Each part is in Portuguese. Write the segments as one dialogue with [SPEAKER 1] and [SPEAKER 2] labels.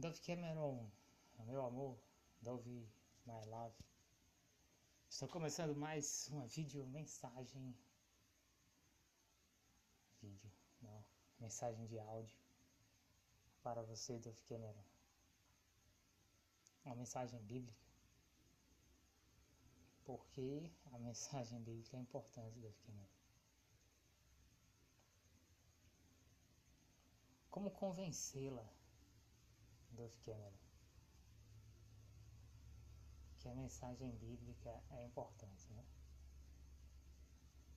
[SPEAKER 1] Dove Cameron, meu amor, Dove My Love. Estou começando mais uma vídeo mensagem. Vídeo, não, mensagem de áudio para você, Dove Cameron. Uma mensagem bíblica. Porque a mensagem bíblica é importante, Dove Cameron. Como convencê-la, Dove Cameron? Que a mensagem bíblica é importante, né?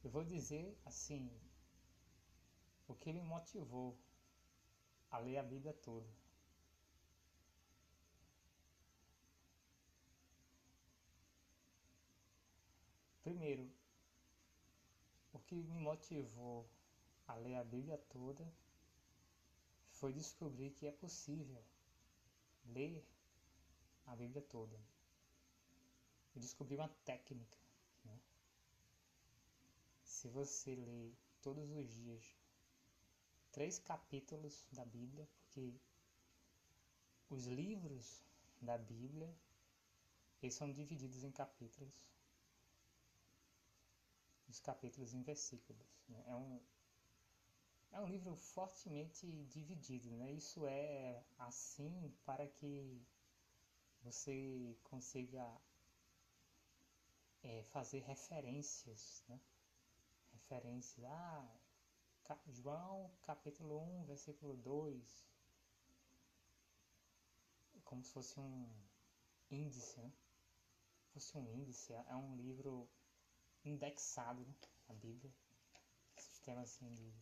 [SPEAKER 1] Eu vou dizer assim, o que me motivou a ler a Bíblia toda. Primeiro, o que me motivou a ler a Bíblia toda foi descobrir que é possível ler a Bíblia toda. Eu descobri uma técnica. Né? Se você ler todos os dias três capítulos da Bíblia, porque os livros da Bíblia eles são divididos em capítulos, os capítulos em versículos. Né? É um é um livro fortemente dividido, né? Isso é assim para que você consiga é, fazer referências, né? Referências. Ah, João capítulo 1, versículo 2. Como se fosse um índice, né? Fosse um índice, é um livro indexado, né? a Bíblia. Sistema assim de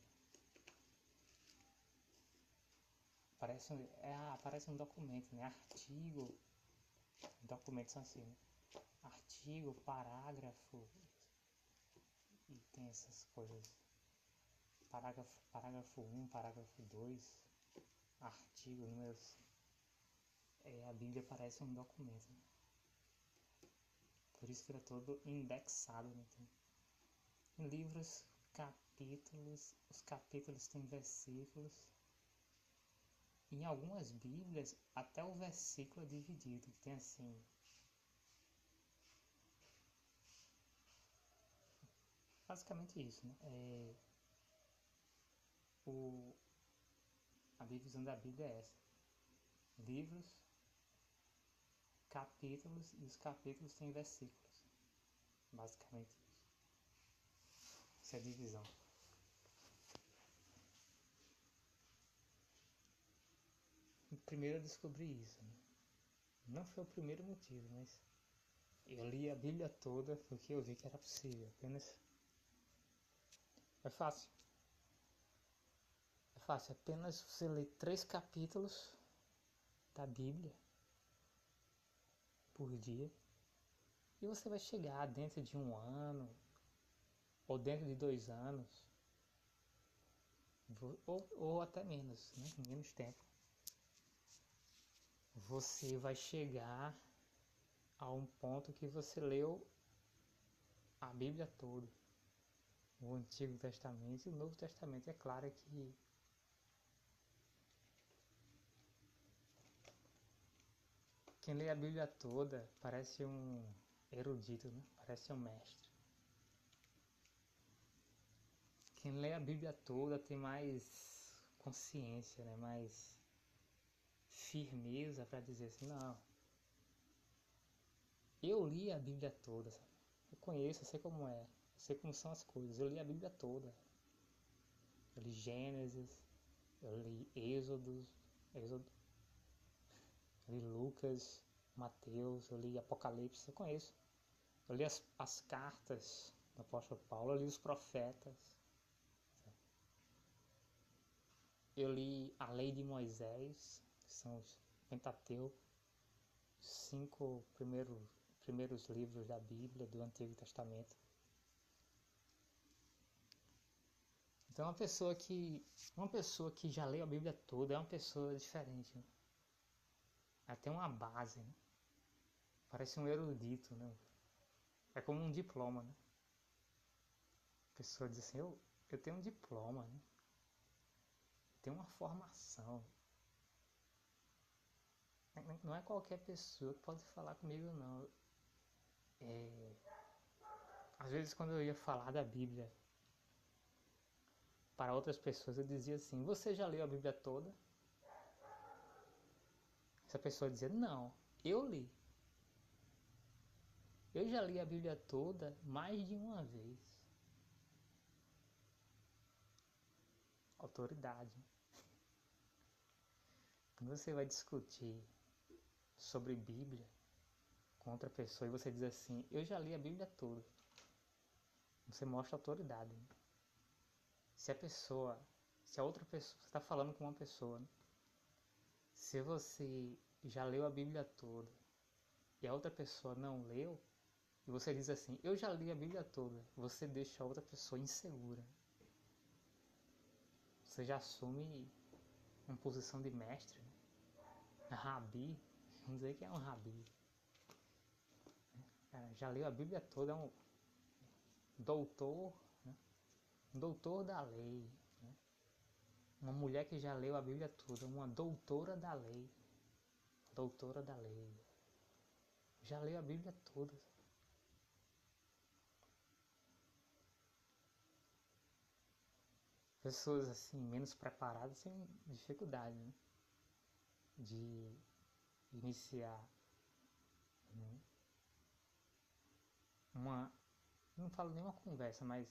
[SPEAKER 1] Parece, é, aparece um documento, né? Artigo. Documentos assim, né? Artigo, parágrafo. E tem essas coisas. Parágrafo, parágrafo 1, parágrafo 2. Artigo, números. É, a Bíblia parece um documento. Né? Por isso que ele é todo indexado. Né? Tem livros, capítulos. Os capítulos têm versículos em algumas Bíblias, até o versículo é dividido, que tem assim. Basicamente isso, né? É, o, a divisão da Bíblia é essa. Livros, capítulos, e os capítulos têm versículos. Basicamente isso. Essa é a divisão. Primeiro eu descobri isso. Né? Não foi o primeiro motivo, mas eu li a Bíblia toda porque eu vi que era possível. Apenas. É fácil. É fácil. Apenas você lê três capítulos da Bíblia por dia e você vai chegar dentro de um ano ou dentro de dois anos ou, ou até menos, né? menos tempo você vai chegar a um ponto que você leu a Bíblia toda, o Antigo Testamento e o Novo Testamento. É claro que quem lê a Bíblia toda parece um erudito, né? parece um mestre. Quem lê a Bíblia toda tem mais consciência, né? mais firmeza para dizer assim, não. Eu li a Bíblia toda? Eu conheço, eu sei como é, eu sei como são as coisas. Eu li a Bíblia toda. Eu li Gênesis, eu li Êxodo, Êxodo, eu li Lucas, Mateus, eu li Apocalipse, eu conheço. Eu li as, as cartas do apóstolo Paulo, eu li os profetas. Eu li a lei de Moisés, que são os Pentateuco, cinco primeiros, primeiros livros da Bíblia, do Antigo Testamento. Então uma pessoa que uma pessoa que já leu a Bíblia toda é uma pessoa diferente. Né? Ela tem uma base, né? Parece um erudito, né? É como um diploma, né? A pessoa diz assim, eu, eu tenho um diploma, né? Tenho uma formação. Não é qualquer pessoa que pode falar comigo, não. É, às vezes, quando eu ia falar da Bíblia para outras pessoas, eu dizia assim: Você já leu a Bíblia toda? Essa pessoa dizia: Não, eu li. Eu já li a Bíblia toda mais de uma vez. Autoridade. Quando você vai discutir sobre Bíblia com outra pessoa e você diz assim: Eu já li a Bíblia toda. Você mostra autoridade. Né? Se a pessoa, se a outra pessoa, você está falando com uma pessoa, né? se você já leu a Bíblia toda e a outra pessoa não leu, e você diz assim, eu já li a Bíblia toda, você deixa a outra pessoa insegura. Você já assume uma posição de mestre, né? rabi, vamos dizer que é um rabi. Cara, já leu a Bíblia toda, é um doutor, né? um doutor da lei. Né? Uma mulher que já leu a Bíblia toda, uma doutora da lei. Doutora da lei. Já leu a Bíblia toda. pessoas assim menos preparadas têm dificuldade né? de iniciar né? uma não falo nem uma conversa mas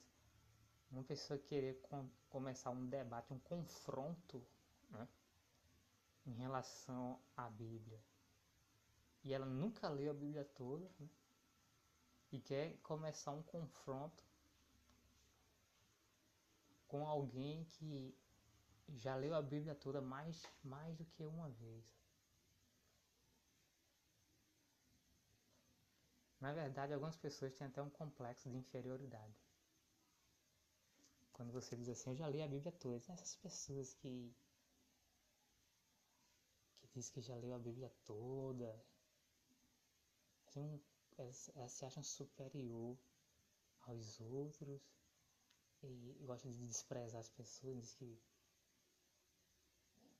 [SPEAKER 1] uma pessoa querer com, começar um debate um confronto né? em relação à Bíblia e ela nunca leu a Bíblia toda né? e quer começar um confronto com alguém que já leu a Bíblia toda mais, mais do que uma vez. Na verdade, algumas pessoas têm até um complexo de inferioridade. Quando você diz assim, eu já li a Bíblia toda, essas pessoas que que diz que já leu a Bíblia toda, elas, se acham superior aos outros e gosta de desprezar as pessoas, diz que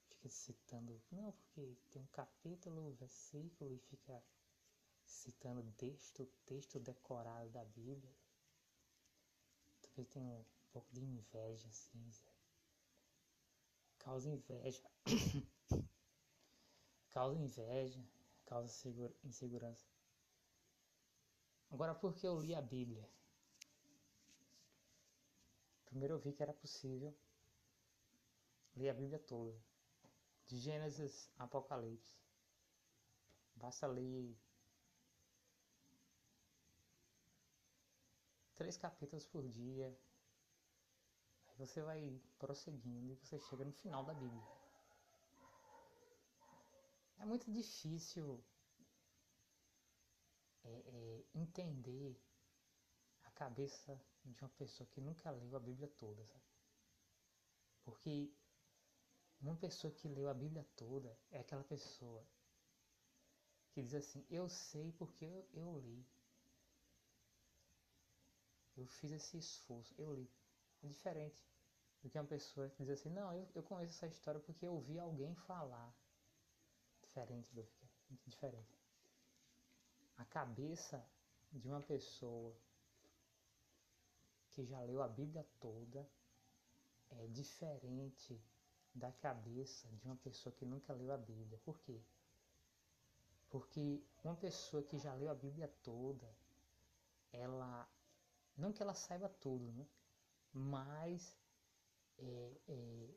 [SPEAKER 1] fica citando, não, porque tem um capítulo, versículo e fica citando texto, texto decorado da Bíblia. Talvez tenha um pouco de inveja, assim, causa inveja, causa inveja, causa insegurança. Agora, por que eu li a Bíblia? Primeiro eu vi que era possível ler a Bíblia toda, de Gênesis a Apocalipse. Basta ler três capítulos por dia. Aí você vai prosseguindo e você chega no final da Bíblia. É muito difícil é, é, entender a cabeça de uma pessoa que nunca leu a Bíblia toda, sabe? Porque uma pessoa que leu a Bíblia toda é aquela pessoa que diz assim: Eu sei porque eu, eu li. Eu fiz esse esforço, eu li. É diferente do que uma pessoa que diz assim: Não, eu, eu conheço essa história porque eu ouvi alguém falar. Diferente do que muito diferente. A cabeça de uma pessoa que já leu a Bíblia toda é diferente da cabeça de uma pessoa que nunca leu a Bíblia. Por quê? Porque uma pessoa que já leu a Bíblia toda, ela, não que ela saiba tudo, né? mas é, é,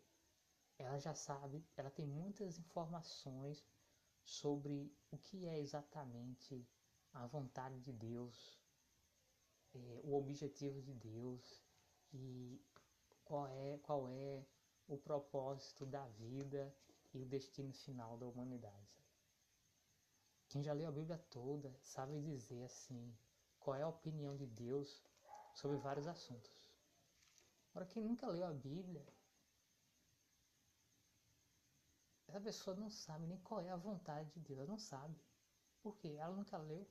[SPEAKER 1] ela já sabe, ela tem muitas informações sobre o que é exatamente a vontade de Deus é, o objetivo de Deus e qual é, qual é o propósito da vida e o destino final da humanidade. Quem já leu a Bíblia toda sabe dizer assim qual é a opinião de Deus sobre vários assuntos. Agora, quem nunca leu a Bíblia, essa pessoa não sabe nem qual é a vontade de Deus, ela não sabe. Por quê? Ela nunca leu.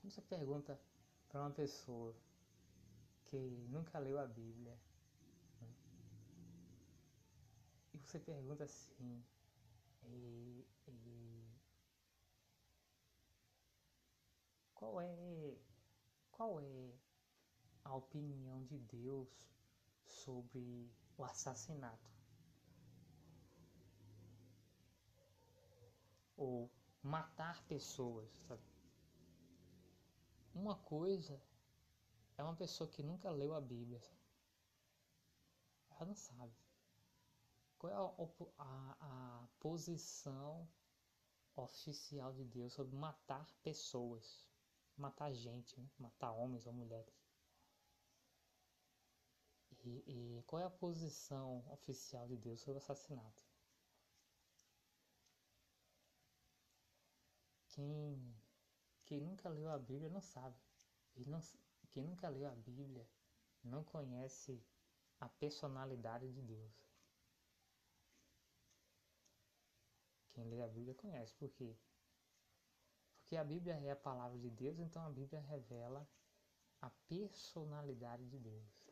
[SPEAKER 1] Quando você pergunta para uma pessoa que nunca leu a Bíblia, né? e você pergunta assim, e, e, qual é qual é a opinião de Deus sobre o assassinato? Ou matar pessoas, sabe? Uma coisa é uma pessoa que nunca leu a Bíblia, sabe? ela não sabe. Qual é a, a, a posição oficial de Deus sobre matar pessoas? Matar gente, né? matar homens ou mulheres. E, e, qual é a posição oficial de Deus sobre o assassinato? Quem, quem nunca leu a Bíblia não sabe. Não, quem nunca leu a Bíblia não conhece a personalidade de Deus. Quem lê a Bíblia conhece, por quê? Porque a Bíblia é a palavra de Deus, então a Bíblia revela a personalidade de Deus.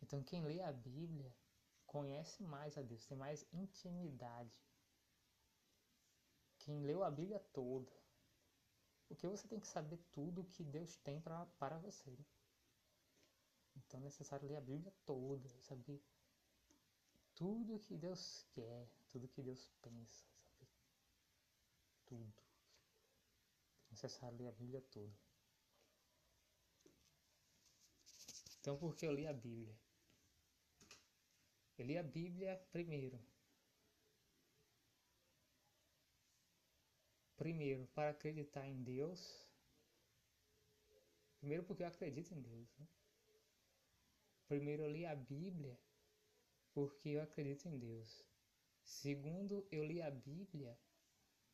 [SPEAKER 1] Então quem lê a Bíblia conhece mais a Deus, tem mais intimidade. Quem leu a Bíblia toda, porque você tem que saber tudo que Deus tem pra, para você. Então é necessário ler a Bíblia toda, saber tudo que Deus quer, tudo que Deus pensa, saber tudo. É necessário ler a Bíblia toda. Então por que eu li a Bíblia? Eu li a Bíblia primeiro. Primeiro, para acreditar em Deus. Primeiro, porque eu acredito em Deus. Né? Primeiro, eu li a Bíblia porque eu acredito em Deus. Segundo, eu li a Bíblia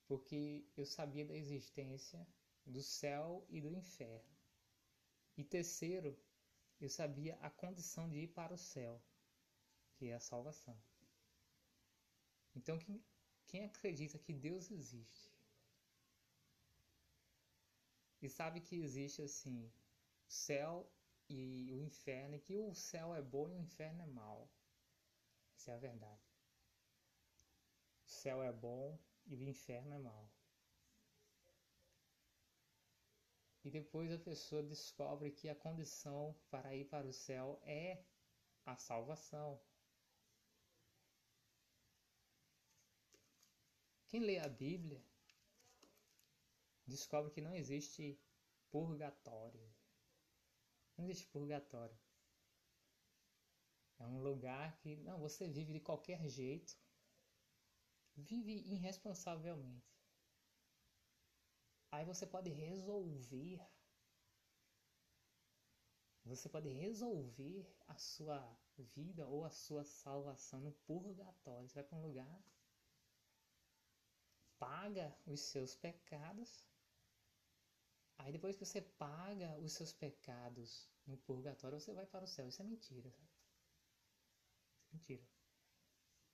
[SPEAKER 1] porque eu sabia da existência do céu e do inferno. E terceiro, eu sabia a condição de ir para o céu que é a salvação. Então, quem, quem acredita que Deus existe e sabe que existe assim o céu e o inferno, e que o céu é bom e o inferno é mau. Essa é a verdade. O céu é bom e o inferno é mau. E depois a pessoa descobre que a condição para ir para o céu é a salvação, Quem lê a Bíblia descobre que não existe purgatório. Não existe purgatório. É um lugar que não, você vive de qualquer jeito. Vive irresponsavelmente. Aí você pode resolver. Você pode resolver a sua vida ou a sua salvação no purgatório. Você vai para um lugar paga os seus pecados. Aí depois que você paga os seus pecados no purgatório, você vai para o céu. Isso é mentira. Sabe? Mentira.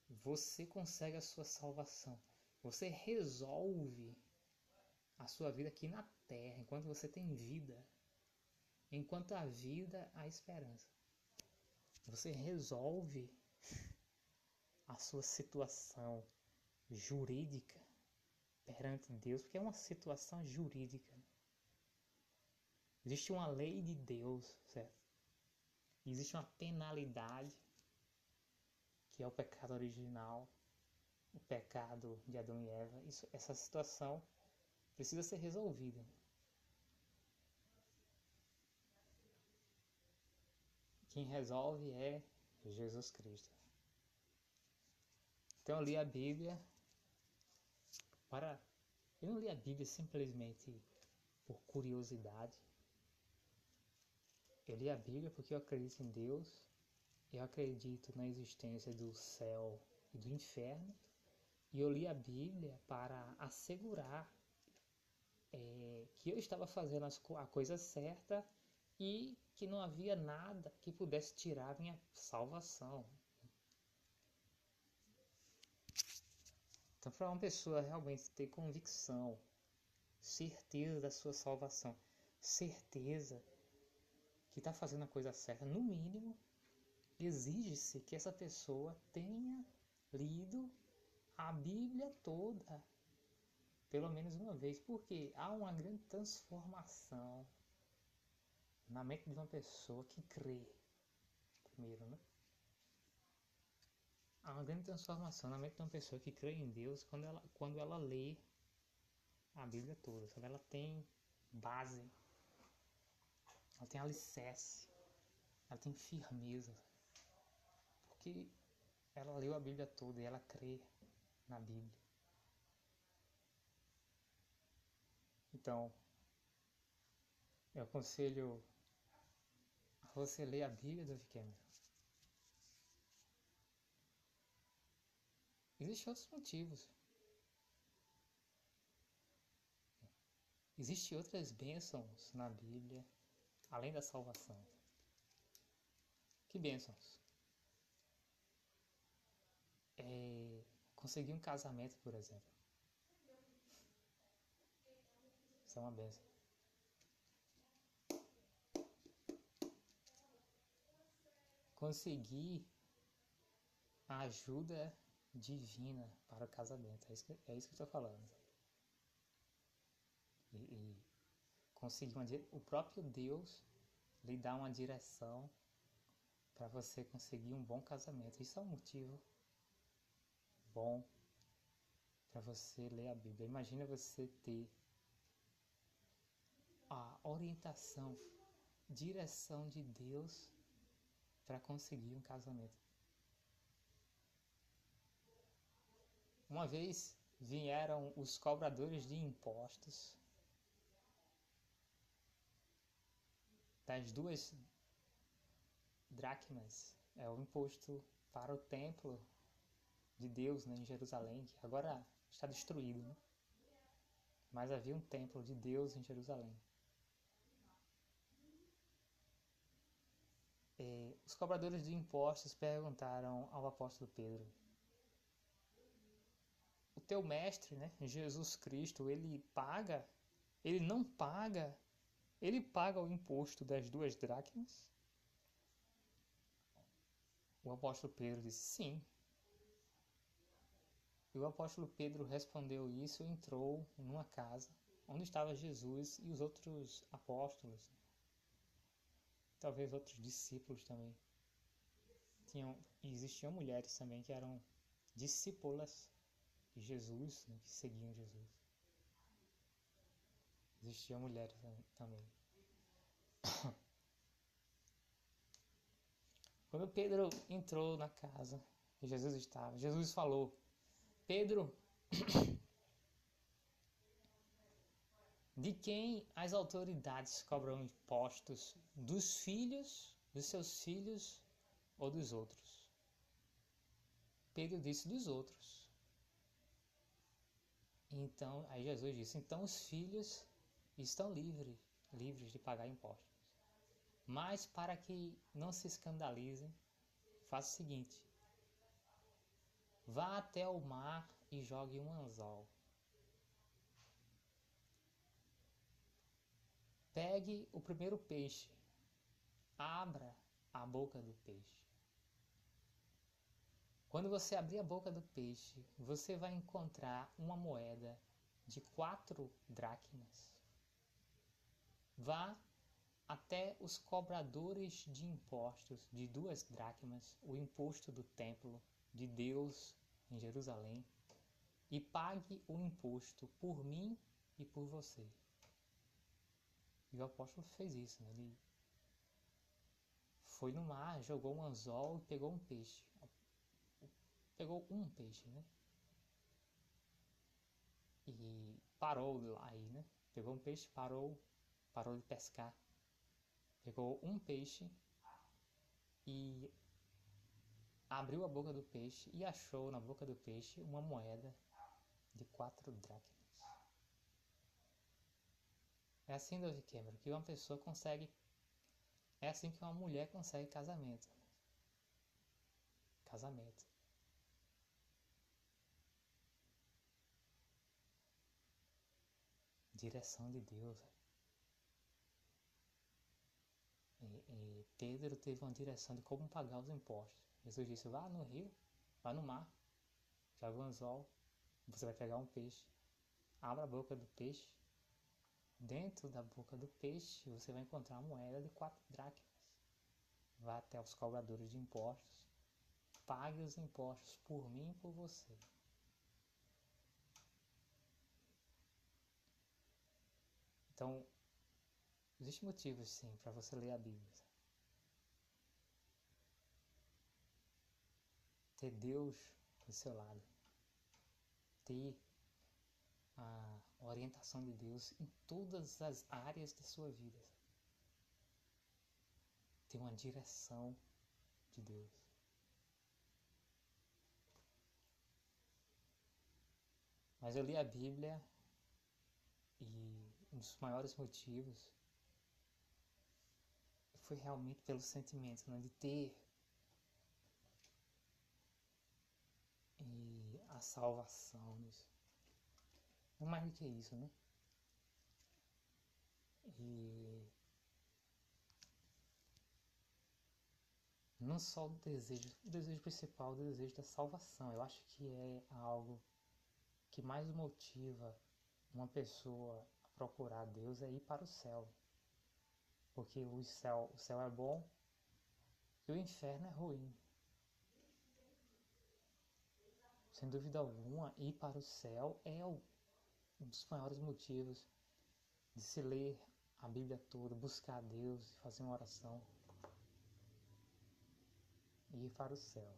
[SPEAKER 1] Você consegue a sua salvação. Você resolve a sua vida aqui na terra, enquanto você tem vida. Enquanto a vida, há esperança. Você resolve a sua situação jurídica perante Deus, porque é uma situação jurídica. Existe uma lei de Deus, certo? Existe uma penalidade, que é o pecado original, o pecado de Adão e Eva. Isso, essa situação precisa ser resolvida. Quem resolve é Jesus Cristo. Então eu li a Bíblia para. Eu não li a Bíblia simplesmente por curiosidade. Eu li a Bíblia porque eu acredito em Deus, eu acredito na existência do céu e do inferno, e eu li a Bíblia para assegurar é, que eu estava fazendo a coisa certa e que não havia nada que pudesse tirar minha salvação, Então, para uma pessoa realmente ter convicção, certeza da sua salvação, certeza que está fazendo a coisa certa, no mínimo, exige-se que essa pessoa tenha lido a Bíblia toda, pelo menos uma vez, porque há uma grande transformação na mente de uma pessoa que crê, primeiro, né? Há uma grande transformação na mente de uma pessoa que crê em Deus quando ela, quando ela lê a Bíblia toda, quando ela tem base, ela tem alicerce, ela tem firmeza, porque ela leu a Bíblia toda e ela crê na Bíblia. Então, eu aconselho a você ler a Bíblia do Cameron. Existem outros motivos. Existem outras bênçãos na Bíblia, além da salvação. Que bênçãos? É, conseguir um casamento, por exemplo. Isso é uma benção. Conseguir a ajuda divina para o casamento. É isso que, é isso que eu estou falando. E, e conseguir uma, o próprio Deus lhe dá uma direção para você conseguir um bom casamento. Isso é um motivo bom para você ler a Bíblia. Imagina você ter a orientação, direção de Deus para conseguir um casamento. Uma vez vieram os cobradores de impostos das duas dracmas, é o imposto para o templo de Deus né, em Jerusalém, que agora está destruído, né? mas havia um templo de Deus em Jerusalém. É, os cobradores de impostos perguntaram ao apóstolo Pedro: O teu mestre, né, Jesus Cristo, ele paga? Ele não paga? Ele paga o imposto das duas dracmas? O apóstolo Pedro disse: Sim. E o apóstolo Pedro respondeu isso e entrou numa casa onde estava Jesus e os outros apóstolos talvez outros discípulos também. Tinham, existiam mulheres também que eram discípulas de Jesus, né, que seguiam Jesus. Existiam mulheres também. Quando Pedro entrou na casa que Jesus estava, Jesus falou: Pedro, de quem as autoridades cobram impostos? Dos filhos, dos seus filhos ou dos outros? Pedro disse dos outros. Então, aí Jesus disse: então os filhos estão livres, livres de pagar impostos. Mas para que não se escandalizem, faça o seguinte: vá até o mar e jogue um anzol Pegue o primeiro peixe, abra a boca do peixe. Quando você abrir a boca do peixe, você vai encontrar uma moeda de quatro dracmas. Vá até os cobradores de impostos de duas dracmas, o imposto do templo de Deus em Jerusalém, e pague o imposto por mim e por você. E o apóstolo fez isso, né? Ele foi no mar, jogou um anzol e pegou um peixe. Pegou um peixe, né? E parou aí, né? Pegou um peixe, parou, parou de pescar. Pegou um peixe e abriu a boca do peixe e achou na boca do peixe uma moeda de quatro dracmas. É assim, David Cameron, que uma pessoa consegue. É assim que uma mulher consegue casamento. Casamento. Direção de Deus. e Pedro teve uma direção de como pagar os impostos. Jesus disse: vá no rio, vá no mar, joga um anzol, você vai pegar um peixe. Abra a boca do peixe. Dentro da boca do peixe você vai encontrar uma moeda de quatro dracmas. Vá até os cobradores de impostos. Pague os impostos por mim e por você. Então, existem motivos sim para você ler a Bíblia. Ter Deus do seu lado. Ter a orientação de Deus em todas as áreas da sua vida. Ter uma direção de Deus. Mas eu li a Bíblia e um dos maiores motivos foi realmente pelo sentimento né, de ter e a salvação nisso. Não mais do que isso, né? E não só o desejo, o desejo principal, o desejo da salvação. Eu acho que é algo que mais motiva uma pessoa a procurar Deus é ir para o céu. Porque o céu, o céu é bom e o inferno é ruim. Sem dúvida alguma, ir para o céu é um dos maiores motivos de se ler a Bíblia toda, buscar a Deus e fazer uma oração. E ir para o céu.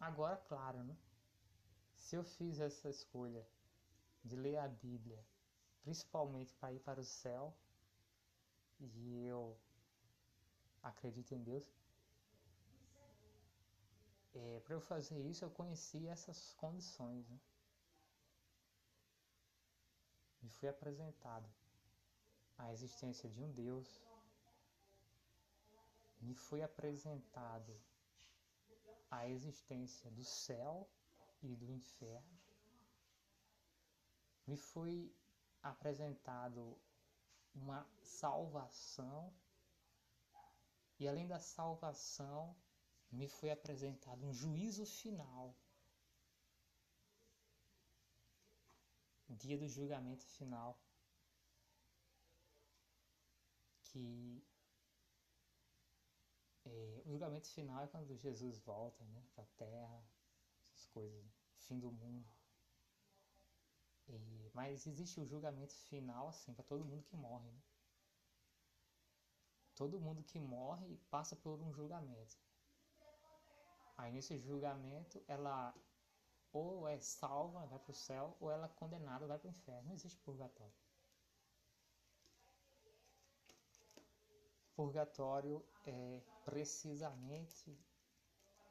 [SPEAKER 1] Agora, claro, né? Se eu fiz essa escolha de ler a Bíblia, principalmente para ir para o céu, e eu acredito em Deus, é, para eu fazer isso eu conheci essas condições. Né? Me fui apresentado a existência de um Deus, me foi apresentado a existência do céu e do inferno. Me foi apresentado uma salvação e além da salvação me foi apresentado um juízo final. Dia do julgamento final. Que é, o julgamento final é quando Jesus volta né, para a terra, essas coisas, fim do mundo. E, mas existe o julgamento final assim para todo mundo que morre. Né? Todo mundo que morre passa por um julgamento. Aí nesse julgamento ela ou é salva, vai para o céu, ou ela é condenada, vai para o inferno. Não existe purgatório. Purgatório é precisamente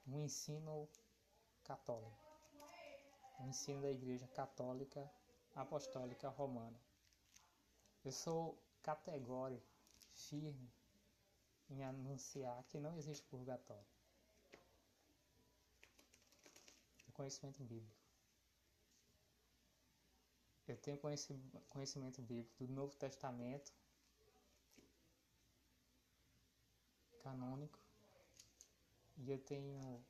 [SPEAKER 1] um ensino católico, um ensino da Igreja Católica Apostólica Romana. Eu sou categórico, firme em anunciar que não existe purgatório. Conhecimento bíblico. Eu tenho conhecimento bíblico do Novo Testamento canônico e eu tenho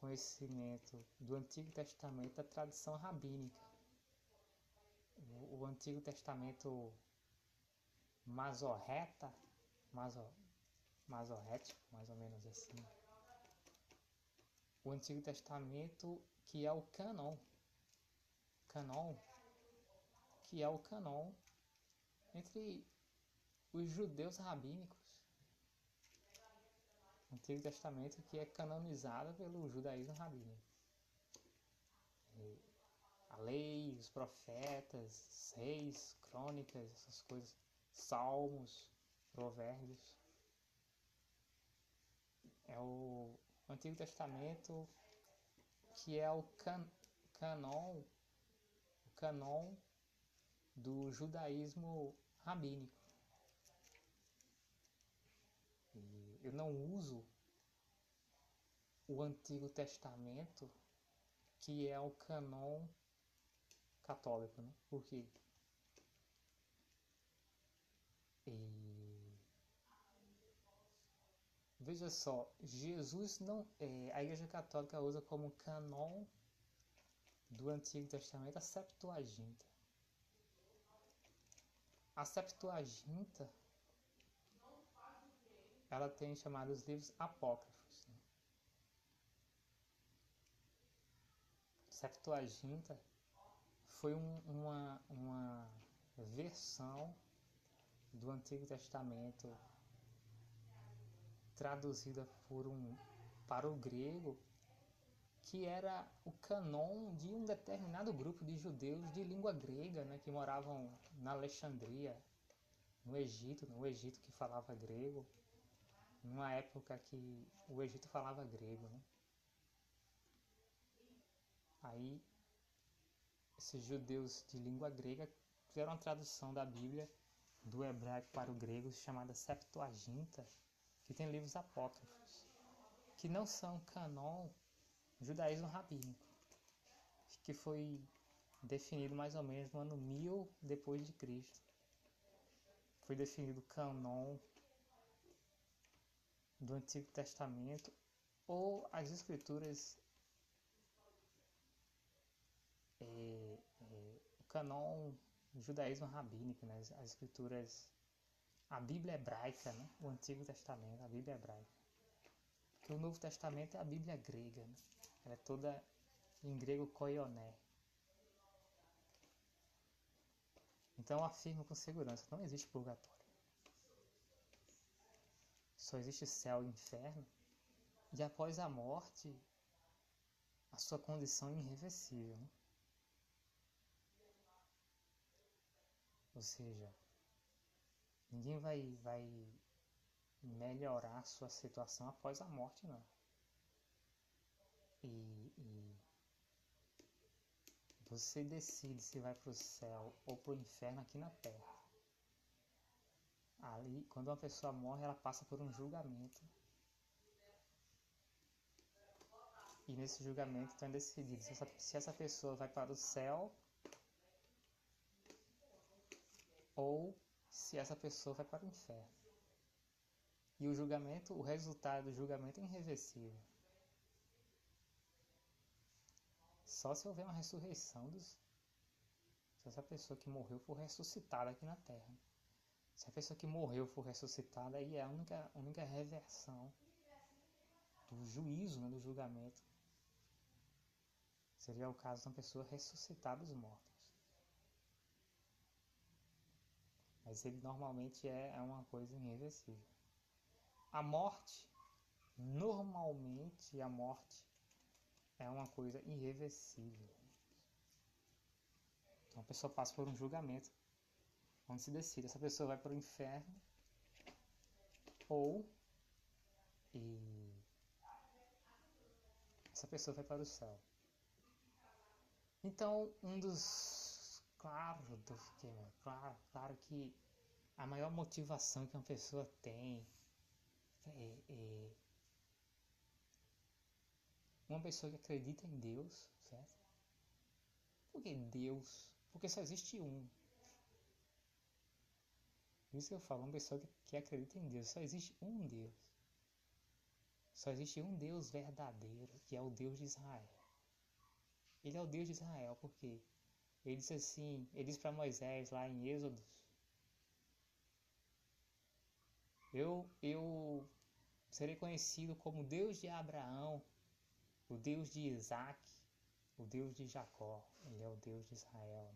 [SPEAKER 1] conhecimento do Antigo Testamento da tradição rabínica. O, Antigo Testamento mazor, mazorrético, mais ou menos assim o Antigo Testamento, que é o canon. Canon, que é o canon entre os judeus rabínicos. O Antigo Testamento que é canonizado pelo judaísmo rabínico. A lei, os profetas, reis, crônicas, essas coisas, salmos, provérbios. É o o Antigo Testamento, que é o can, canon, o canon do judaísmo rabínico. E eu não uso o Antigo Testamento, que é o canon católico, né? Por quê? E Veja só, Jesus não. É, a Igreja Católica usa como canon do Antigo Testamento a Septuaginta. A Septuaginta ela tem chamados livros apócrifos. Né? Septuaginta foi um, uma, uma versão do Antigo Testamento traduzida por um, para o grego, que era o canon de um determinado grupo de judeus de língua grega, né, que moravam na Alexandria, no Egito, no Egito que falava grego, numa época que o Egito falava grego. Né? Aí, esses judeus de língua grega fizeram uma tradução da Bíblia do hebraico para o grego chamada Septuaginta, que tem livros apócrifos, que não são canon judaísmo rabínico, que foi definido mais ou menos no ano 1000 depois de Cristo. Foi definido canon do Antigo Testamento ou as escrituras é, é, o canon judaísmo rabínico, né? as escrituras a Bíblia hebraica, né? o Antigo Testamento, a Bíblia hebraica. Que o Novo Testamento é a Bíblia grega, né? ela é toda em grego koioné. Então afirmo com segurança, não existe purgatório. Só existe céu e inferno. E após a morte, a sua condição é irreversível. Né? Ou seja, Ninguém vai, vai melhorar a sua situação após a morte, não. E, e você decide se vai para o céu ou para o inferno aqui na Terra. Ali, quando uma pessoa morre, ela passa por um julgamento. E nesse julgamento então é decidido se essa, se essa pessoa vai para o céu ou se essa pessoa vai para o inferno. E o julgamento, o resultado do julgamento é irreversível. Só se houver uma ressurreição dos. Se essa pessoa que morreu for ressuscitada aqui na Terra. Se a pessoa que morreu for ressuscitada, aí é a única, única reversão do juízo, né, do julgamento. Seria o caso de uma pessoa ressuscitar dos mortos. Mas ele normalmente é, é uma coisa irreversível. A morte, normalmente a morte é uma coisa irreversível. Então a pessoa passa por um julgamento onde se decide essa pessoa vai para o inferno ou e essa pessoa vai para o céu. Então, um dos claro, claro, claro que a maior motivação que uma pessoa tem é, é uma pessoa que acredita em Deus, certo? Por que Deus? Porque só existe um. Isso que eu falo, uma pessoa que, que acredita em Deus, só existe um Deus. Só existe um Deus verdadeiro, que é o Deus de Israel. Ele é o Deus de Israel, porque ele disse assim, ele disse para Moisés lá em Êxodo, eu, eu serei conhecido como Deus de Abraão, o Deus de Isaac, o Deus de Jacó. Ele é o Deus de Israel.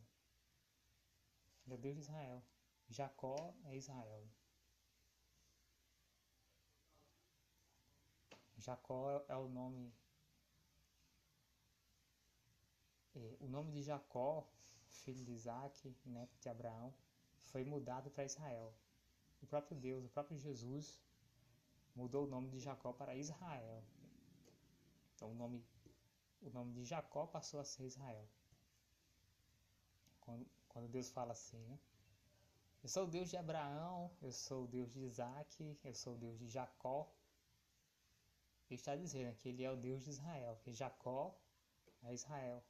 [SPEAKER 1] Ele é o Deus de Israel. Jacó é Israel. Jacó é o nome. É, o nome de Jacó filho de Isaac, neto de Abraão, foi mudado para Israel. O próprio Deus, o próprio Jesus, mudou o nome de Jacó para Israel. Então o nome, o nome de Jacó passou a ser Israel. Quando, quando Deus fala assim, né? Eu sou o Deus de Abraão, eu sou o Deus de Isaac, eu sou o Deus de Jacó. Ele está dizendo que ele é o Deus de Israel, que Jacó é Israel.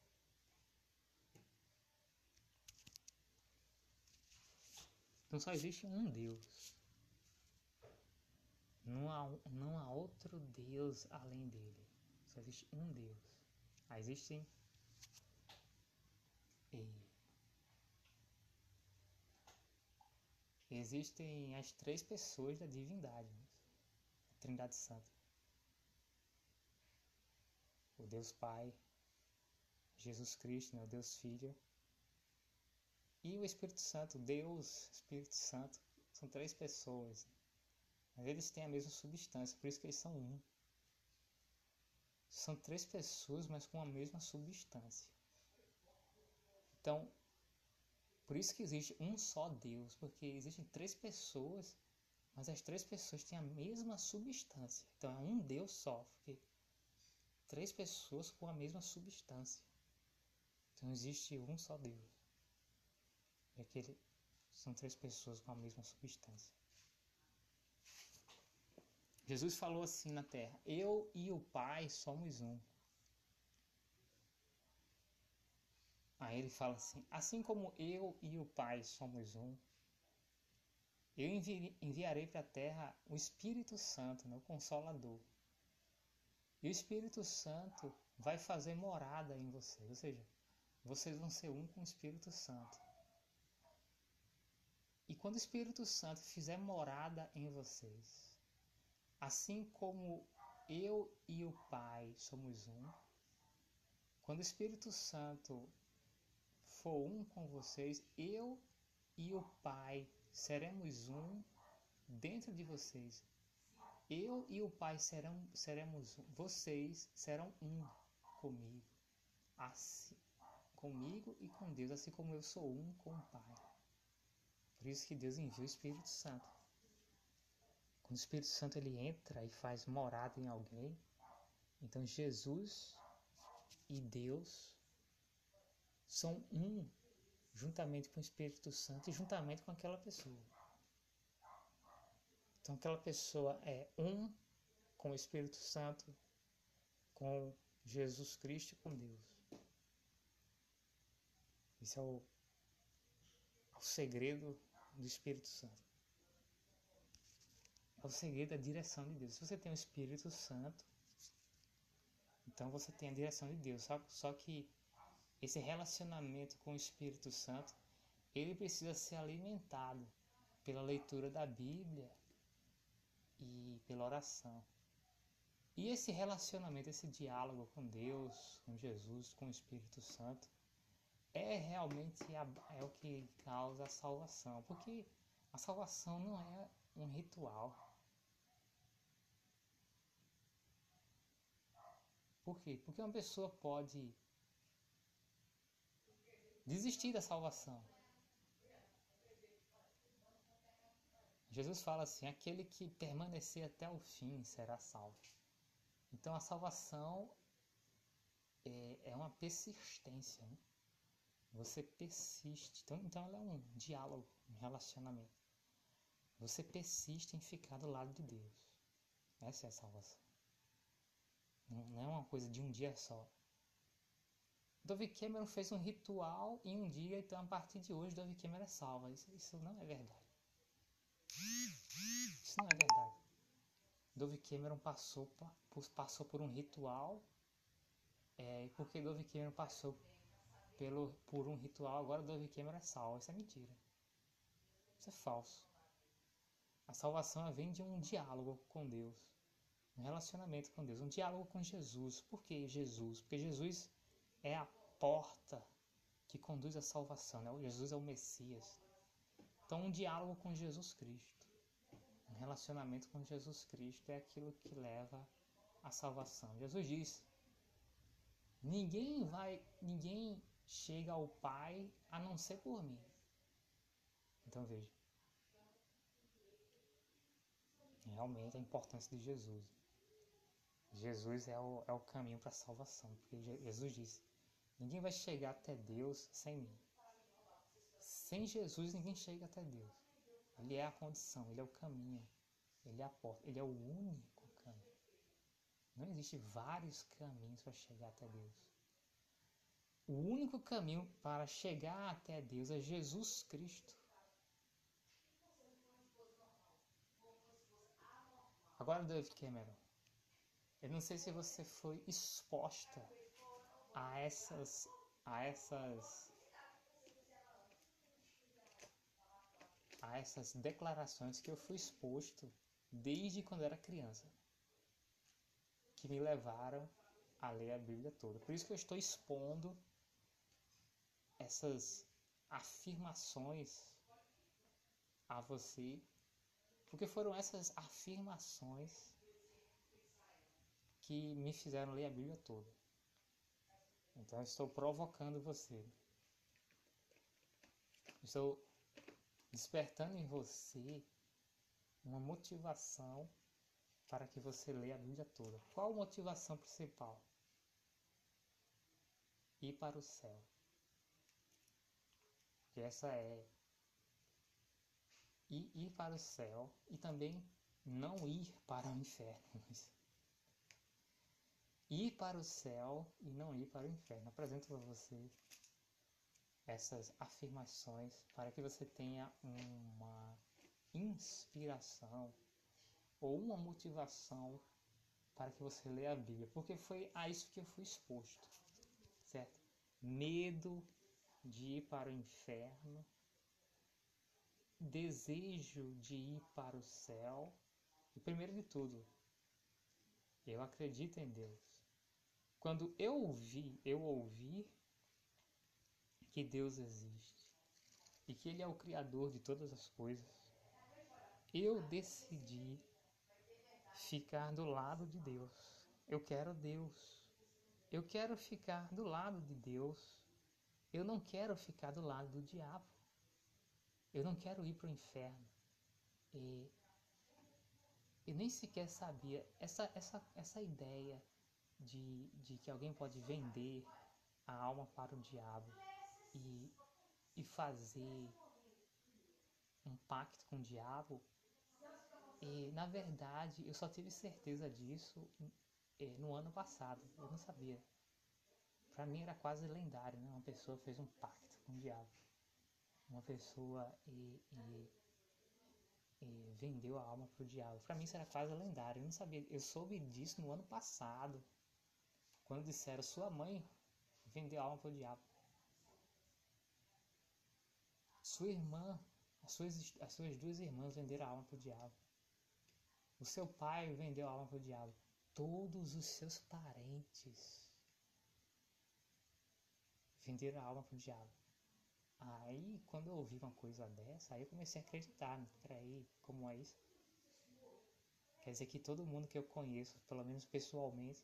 [SPEAKER 1] Então só existe um Deus. Não há, não há outro Deus além dele. Só existe um Deus. Ah, existem. Existem as três pessoas da divindade, a Trindade Santa. O Deus Pai, Jesus Cristo, né, o Deus Filho, e o Espírito Santo, Deus, Espírito Santo, são três pessoas. Mas eles têm a mesma substância, por isso que eles são um. São três pessoas, mas com a mesma substância. Então, por isso que existe um só Deus, porque existem três pessoas, mas as três pessoas têm a mesma substância. Então é um Deus só, porque três pessoas com a mesma substância. Então existe um só Deus. E aquele são três pessoas com a mesma substância. Jesus falou assim na terra: Eu e o Pai somos um. Aí ele fala assim: Assim como eu e o Pai somos um, eu envi enviarei para a terra o Espírito Santo, né, o Consolador. E o Espírito Santo vai fazer morada em vocês, ou seja, vocês vão ser um com o Espírito Santo. E quando o Espírito Santo fizer morada em vocês, assim como eu e o Pai somos um, quando o Espírito Santo for um com vocês, eu e o Pai seremos um dentro de vocês. Eu e o Pai serão, seremos um. Vocês serão um comigo. Assim, comigo e com Deus, assim como eu sou um com o Pai. Por isso que Deus envia o Espírito Santo. Quando o Espírito Santo ele entra e faz morada em alguém, então Jesus e Deus são um juntamente com o Espírito Santo e juntamente com aquela pessoa. Então aquela pessoa é um com o Espírito Santo, com Jesus Cristo e com Deus. Esse é o, é o segredo do Espírito Santo. É o segredo da direção de Deus. Se você tem o Espírito Santo, então você tem a direção de Deus. Só que esse relacionamento com o Espírito Santo, ele precisa ser alimentado pela leitura da Bíblia e pela oração. E esse relacionamento, esse diálogo com Deus, com Jesus, com o Espírito Santo, é realmente a, é o que causa a salvação, porque a salvação não é um ritual. Por quê? Porque uma pessoa pode desistir da salvação. Jesus fala assim: aquele que permanecer até o fim será salvo. Então a salvação é, é uma persistência. Né? Você persiste. Então, então ela é um diálogo, um relacionamento. Você persiste em ficar do lado de Deus. Essa é a salvação. Não, é uma coisa de um dia só. Dove Cameron fez um ritual em um dia, então a partir de hoje Dove Cameron é salva. Isso, isso não é verdade. Isso não é verdade. Dove Cameron passou, passou por um ritual, é, porque Dove Cameron passou pelo, por um ritual, agora Dove Cameron é salvo. Isso é mentira. Isso é falso. A salvação vem de um diálogo com Deus, um relacionamento com Deus, um diálogo com Jesus. Por que Jesus? Porque Jesus é a porta que conduz à salvação. Né? Jesus é o Messias. Então, um diálogo com Jesus Cristo, um relacionamento com Jesus Cristo é aquilo que leva à salvação. Jesus diz: ninguém vai, ninguém chega ao Pai a não ser por mim. Então veja. Realmente a importância de Jesus. Jesus é o, é o caminho para a salvação. Porque Jesus disse: Ninguém vai chegar até Deus sem mim. Sem Jesus ninguém chega até Deus. Ele é a condição, ele é o caminho, ele é a porta, ele é o único caminho. Não existe vários caminhos para chegar até Deus. O único caminho para chegar até Deus é Jesus Cristo. Agora, Dave Cameron, eu não sei se você foi exposta a essas, a essas, a essas declarações que eu fui exposto desde quando era criança, que me levaram a ler a Bíblia toda. Por isso que eu estou expondo essas afirmações a você, porque foram essas afirmações que me fizeram ler a Bíblia toda. Então eu estou provocando você. Estou despertando em você uma motivação para que você leia a Bíblia toda. Qual a motivação principal? Ir para o céu. E essa é ir, ir para o céu e também não ir para o inferno. ir para o céu e não ir para o inferno. Apresento para você essas afirmações para que você tenha uma inspiração ou uma motivação para que você leia a Bíblia, porque foi a isso que eu fui exposto, certo? Medo de ir para o inferno, desejo de ir para o céu, e primeiro de tudo, eu acredito em Deus. Quando eu ouvi, eu ouvi que Deus existe e que Ele é o Criador de todas as coisas, eu decidi ficar do lado de Deus. Eu quero Deus. Eu quero ficar do lado de Deus. Eu não quero ficar do lado do diabo. Eu não quero ir para o inferno. E, e nem sequer sabia essa, essa, essa ideia de, de que alguém pode vender a alma para o diabo e, e fazer um pacto com o diabo. E na verdade eu só tive certeza disso é, no ano passado. Eu não sabia. Para mim era quase lendário, né? Uma pessoa fez um pacto com o diabo. Uma pessoa e, e, e vendeu a alma pro diabo. Para mim isso era quase lendário. Eu não sabia. Eu soube disso no ano passado. Quando disseram sua mãe vendeu a alma pro diabo. Sua irmã, as suas, as suas duas irmãs venderam a alma pro diabo. O seu pai vendeu a alma pro diabo. Todos os seus parentes venderam a alma pro diabo. Aí, quando eu ouvi uma coisa dessa, aí eu comecei a acreditar, né? Peraí, como é isso? Quer dizer que todo mundo que eu conheço, pelo menos pessoalmente,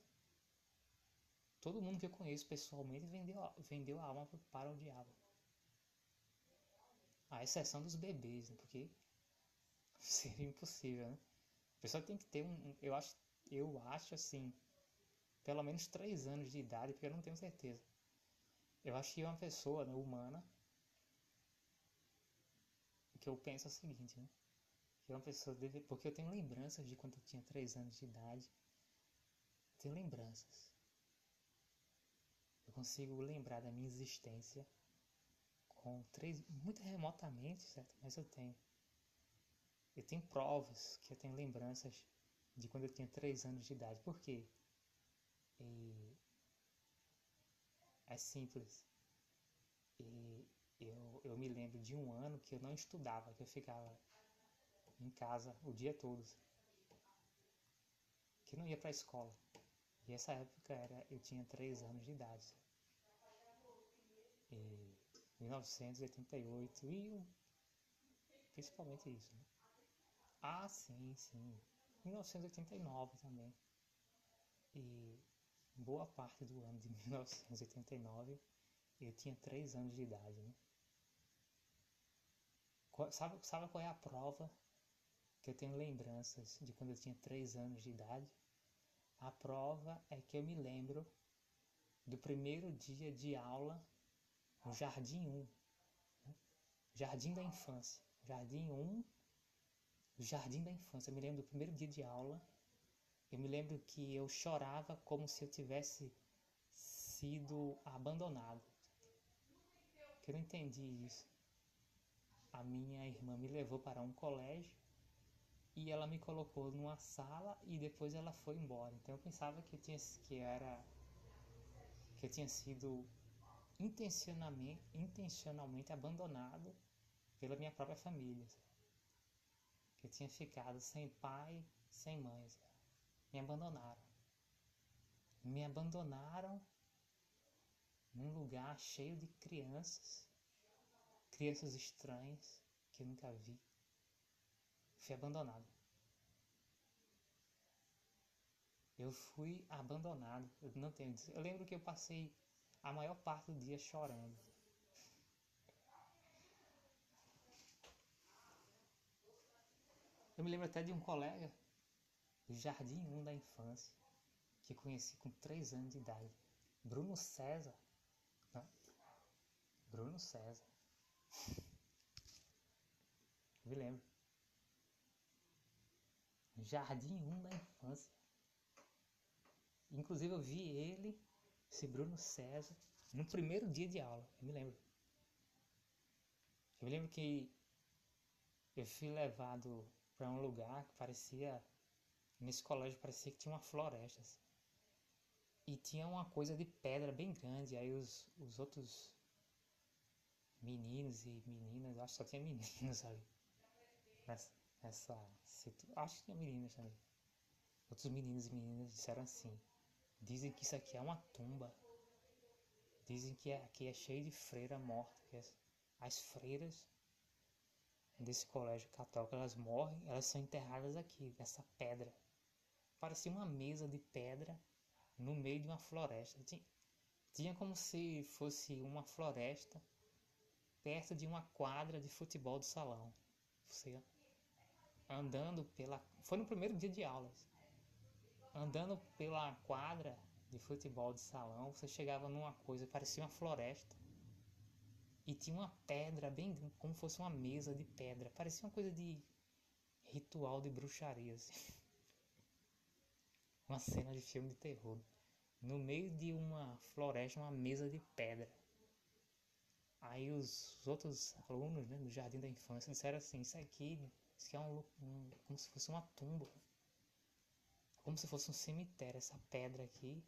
[SPEAKER 1] Todo mundo que eu conheço pessoalmente vendeu, vendeu a alma para o diabo. A exceção dos bebês, né? porque seria impossível, né? A pessoa tem que ter um, eu acho, eu acho assim, pelo menos três anos de idade, porque eu não tenho certeza. Eu acho que uma pessoa né, humana, o que eu penso é o seguinte, né? Que uma pessoa deve, porque eu tenho lembranças de quando eu tinha três anos de idade, tenho lembranças consigo lembrar da minha existência com três, muito remotamente, certo? Mas eu tenho. Eu tenho provas que eu tenho lembranças de quando eu tinha três anos de idade. Por quê? E é simples. E eu, eu me lembro de um ano que eu não estudava, que eu ficava em casa o dia todo. Que não ia para a escola. E essa época era, eu tinha três anos de idade e 1988 e principalmente isso. Né? Ah, sim, sim. 1989 também. E boa parte do ano de 1989 eu tinha 3 anos de idade, né? Sabe, sabe qual é a prova que eu tenho lembranças de quando eu tinha 3 anos de idade? A prova é que eu me lembro do primeiro dia de aula no Jardim 1, né? Jardim da Infância, Jardim 1, Jardim da Infância. Eu me lembro do primeiro dia de aula, eu me lembro que eu chorava como se eu tivesse sido abandonado. Que eu não entendi isso. A minha irmã me levou para um colégio e ela me colocou numa sala e depois ela foi embora. Então eu pensava que eu tinha que era que eu tinha sido intencionalmente, intencionalmente abandonado pela minha própria família. Que eu tinha ficado sem pai, sem mãe. Me abandonaram. Me abandonaram num lugar cheio de crianças, crianças estranhas que eu nunca vi. Fui abandonado. Eu fui abandonado. Eu não tenho. Eu lembro que eu passei a maior parte do dia chorando. Eu me lembro até de um colega Jardim 1 da infância, que conheci com 3 anos de idade. Bruno César. Não? Bruno César. Me lembro. Jardim 1 da infância. Inclusive eu vi ele, esse Bruno César, no primeiro dia de aula. Eu me lembro. Eu me lembro que eu fui levado para um lugar que parecia. Nesse colégio parecia que tinha uma floresta. Assim. E tinha uma coisa de pedra bem grande. Aí os, os outros meninos e meninas, acho que só tinha meninos ali. Nessa, nessa Acho que tinha meninas também. Outros meninos e meninas disseram assim: Dizem que isso aqui é uma tumba. Dizem que aqui é cheio de freira morta. Que as freiras desse colégio católico, elas morrem, elas são enterradas aqui, nessa pedra. Parecia uma mesa de pedra no meio de uma floresta. Tinha, tinha como se fosse uma floresta perto de uma quadra de futebol do salão. Você andando pela. Foi no primeiro dia de aulas. Andando pela quadra de futebol de salão, você chegava numa coisa, parecia uma floresta. E tinha uma pedra, bem como fosse uma mesa de pedra. Parecia uma coisa de ritual de bruxaria. Assim. Uma cena de filme de terror. No meio de uma floresta, uma mesa de pedra. Aí os outros alunos né, do Jardim da Infância disseram assim, isso aqui, isso aqui é um, um, como se fosse uma tumba. Como se fosse um cemitério, essa pedra aqui.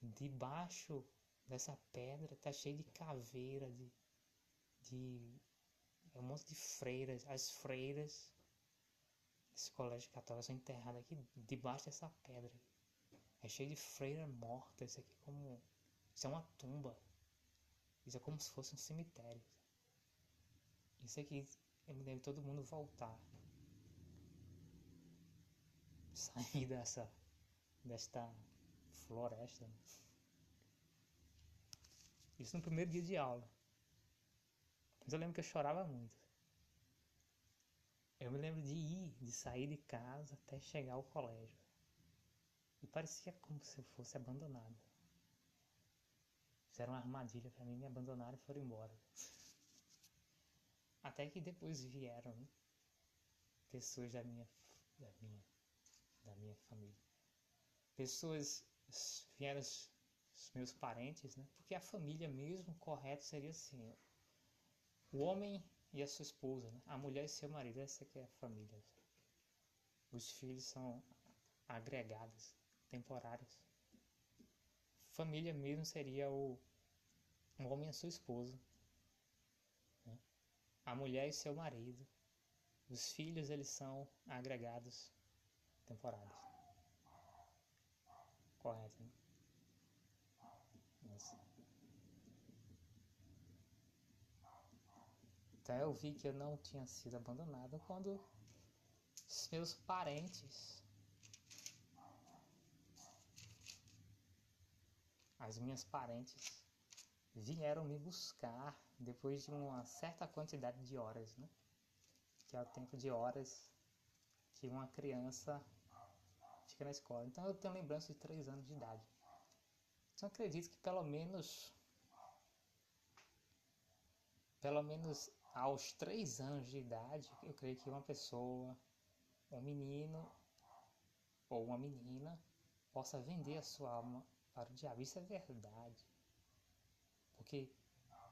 [SPEAKER 1] Debaixo dessa pedra tá cheio de caveira, de de é um monte de freiras, as freiras desse colégio católico são enterradas aqui debaixo dessa pedra. É cheio de freira morta, isso aqui é como isso é uma tumba. Isso é como se fosse um cemitério. Isso aqui me lembro todo mundo voltar. Sair dessa desta floresta. Isso no primeiro dia de aula. Mas eu lembro que eu chorava muito. Eu me lembro de ir, de sair de casa até chegar ao colégio. E parecia como se eu fosse abandonado. Fizeram uma armadilha para mim, me abandonaram e foram embora. Até que depois vieram pessoas da minha, da minha, da minha família. Pessoas vieram os, os meus parentes, né? Porque a família mesmo correto seria assim: o homem e a sua esposa, né? a mulher e seu marido, essa que é a família. Os filhos são agregados, temporários. Família mesmo seria o, o homem e a sua esposa, né? a mulher e seu marido. Os filhos eles são agregados temporários. Correto, né? Então eu vi que eu não tinha sido abandonado quando os meus parentes, as minhas parentes, vieram me buscar depois de uma certa quantidade de horas, né? Que é o tempo de horas que uma criança fica na escola. Então eu tenho lembrança de três anos de idade. Então acredito que pelo menos pelo menos aos três anos de idade, eu creio que uma pessoa, um menino ou uma menina, possa vender a sua alma para o diabo. Isso é verdade. Porque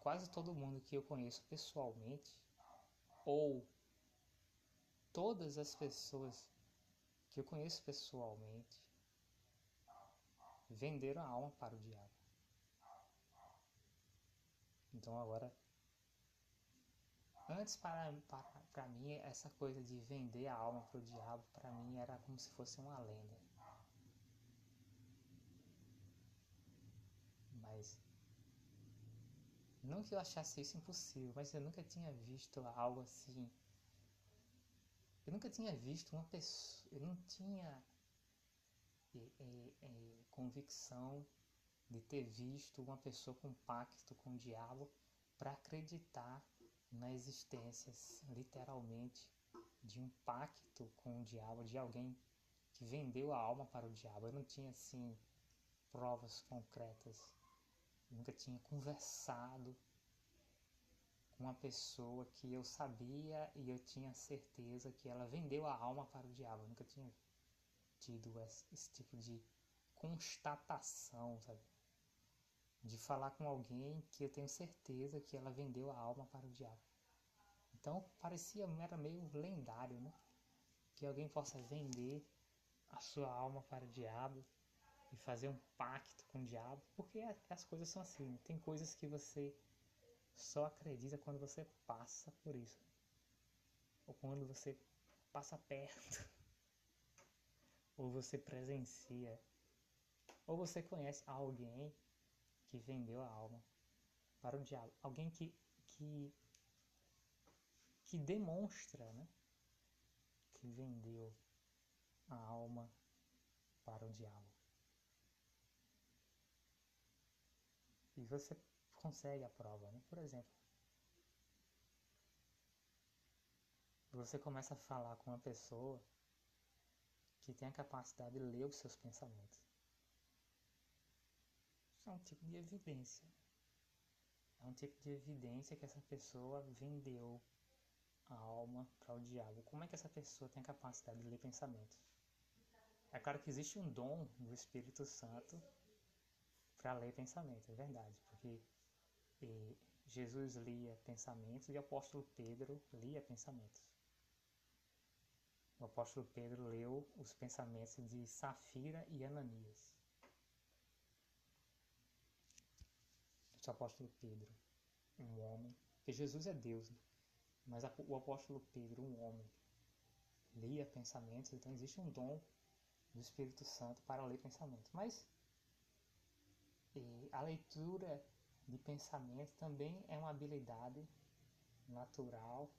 [SPEAKER 1] quase todo mundo que eu conheço pessoalmente, ou todas as pessoas que eu conheço pessoalmente venderam a alma para o diabo. Então agora, antes para, para, para mim, essa coisa de vender a alma para o diabo, para mim era como se fosse uma lenda. Mas, não que eu achasse isso impossível, mas eu nunca tinha visto algo assim. Eu nunca tinha visto uma pessoa, eu não tinha é, é, convicção de ter visto uma pessoa com pacto com o diabo para acreditar na existência, literalmente, de um pacto com o diabo, de alguém que vendeu a alma para o diabo. Eu não tinha, assim, provas concretas. Eu nunca tinha conversado com uma pessoa que eu sabia e eu tinha certeza que ela vendeu a alma para o diabo. Eu nunca tinha tido esse, esse tipo de constatação, sabe? De falar com alguém que eu tenho certeza que ela vendeu a alma para o diabo. Então parecia era meio lendário, né? Que alguém possa vender a sua alma para o diabo e fazer um pacto com o diabo, porque as coisas são assim. Né? Tem coisas que você só acredita quando você passa por isso, ou quando você passa perto. ou você presencia, ou você conhece alguém que vendeu a alma para o diabo, alguém que que que demonstra, né, que vendeu a alma para o diabo. E você consegue a prova, né? Por exemplo, você começa a falar com uma pessoa que tem a capacidade de ler os seus pensamentos. É um tipo de evidência. É um tipo de evidência que essa pessoa vendeu a alma para o diabo. Como é que essa pessoa tem a capacidade de ler pensamentos? É claro que existe um dom do Espírito Santo para ler pensamentos, é verdade, porque Jesus lia pensamentos e o apóstolo Pedro lia pensamentos o apóstolo Pedro leu os pensamentos de Safira e Ananias. O apóstolo Pedro, um homem, porque Jesus é Deus, né? mas o apóstolo Pedro, um homem, lia pensamentos, então existe um dom do Espírito Santo para ler pensamentos. Mas a leitura de pensamento também é uma habilidade natural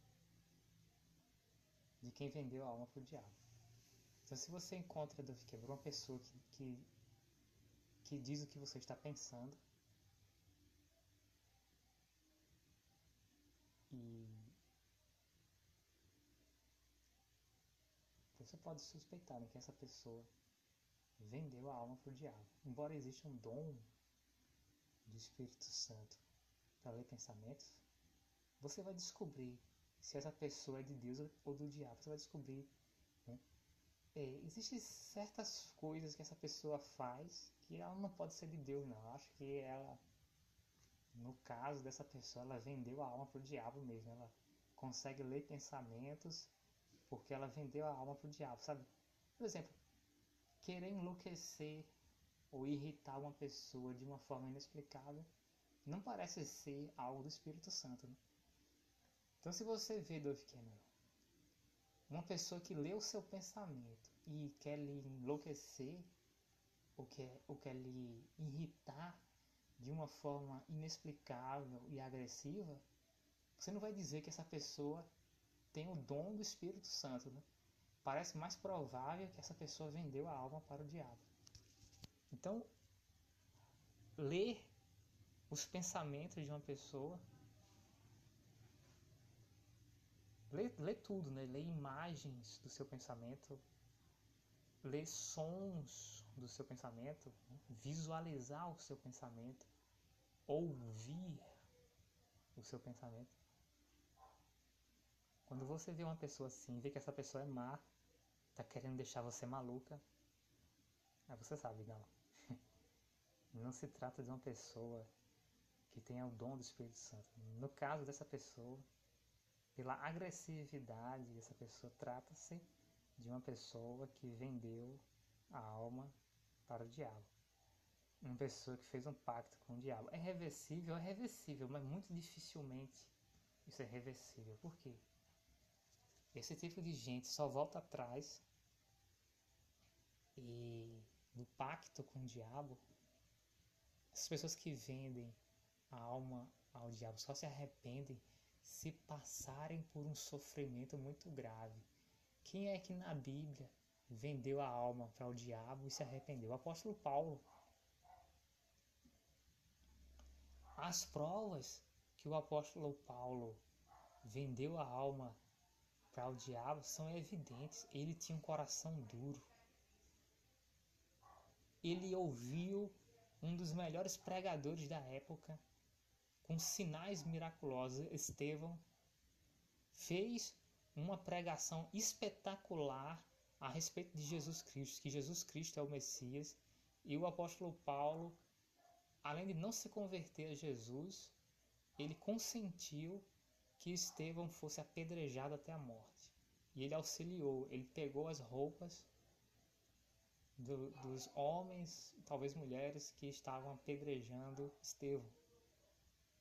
[SPEAKER 1] de quem vendeu a alma para o diabo. Então, se você encontra, Davi Quebrou, uma pessoa que, que, que diz o que você está pensando e você pode suspeitar né, que essa pessoa vendeu a alma para o diabo. Embora exista um dom do Espírito Santo para ler pensamentos, você vai descobrir se essa pessoa é de Deus ou do diabo. Você vai descobrir. Né? É, existem certas coisas que essa pessoa faz que ela não pode ser de Deus, não. Eu acho que ela, no caso dessa pessoa, ela vendeu a alma para o diabo mesmo. Ela consegue ler pensamentos porque ela vendeu a alma para o diabo, sabe? Por exemplo, querer enlouquecer ou irritar uma pessoa de uma forma inexplicável não parece ser algo do Espírito Santo. Né? Então, se você vê Dove Cameron, uma pessoa que lê o seu pensamento e quer lhe enlouquecer, ou quer, ou quer lhe irritar de uma forma inexplicável e agressiva, você não vai dizer que essa pessoa tem o dom do Espírito Santo. Né? Parece mais provável que essa pessoa vendeu a alma para o diabo. Então, ler os pensamentos de uma pessoa lê tudo, né? Lê imagens do seu pensamento, lê sons do seu pensamento, né? visualizar o seu pensamento, ouvir o seu pensamento. Quando você vê uma pessoa assim, vê que essa pessoa é má, tá querendo deixar você maluca, aí você sabe, não. Não se trata de uma pessoa que tenha o dom do Espírito Santo. No caso dessa pessoa, pela agressividade dessa pessoa. Trata-se de uma pessoa que vendeu a alma para o diabo. Uma pessoa que fez um pacto com o diabo. É reversível? É reversível, mas muito dificilmente isso é reversível. Por quê? Esse tipo de gente só volta atrás e no pacto com o diabo, essas pessoas que vendem a alma ao diabo só se arrependem se passarem por um sofrimento muito grave. Quem é que na Bíblia vendeu a alma para o diabo e se arrependeu? O apóstolo Paulo. As provas que o apóstolo Paulo vendeu a alma para o diabo são evidentes. Ele tinha um coração duro. Ele ouviu um dos melhores pregadores da época, com sinais miraculosos, Estevão, fez uma pregação espetacular a respeito de Jesus Cristo, que Jesus Cristo é o Messias, e o apóstolo Paulo, além de não se converter a Jesus, ele consentiu que Estevão fosse apedrejado até a morte. E ele auxiliou, ele pegou as roupas do, dos homens, talvez mulheres, que estavam apedrejando Estevão.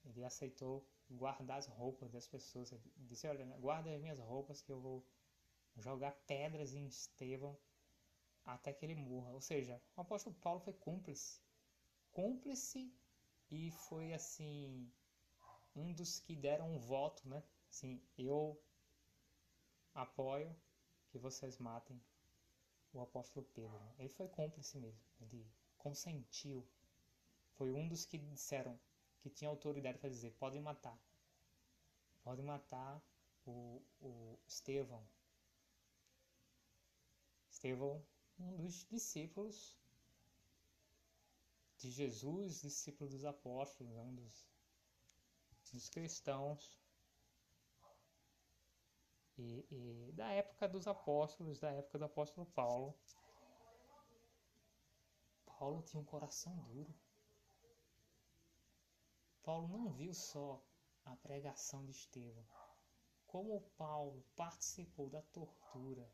[SPEAKER 1] Ele aceitou guardar as roupas das pessoas. Ele disse: Olha, guarda as minhas roupas que eu vou jogar pedras em Estevão até que ele morra. Ou seja, o apóstolo Paulo foi cúmplice. Cúmplice e foi assim um dos que deram um voto, né? Assim, eu apoio que vocês matem o apóstolo Pedro. Né? Ele foi cúmplice mesmo, ele consentiu. Foi um dos que disseram que tinha autoridade para dizer: podem matar. Podem matar o, o Estevão. Estevão, um dos discípulos de Jesus, discípulo dos apóstolos, um dos dos cristãos e, e, da época dos apóstolos, da época do apóstolo Paulo. Paulo tinha um coração duro. Paulo não viu só a pregação de Estevão. Como Paulo participou da tortura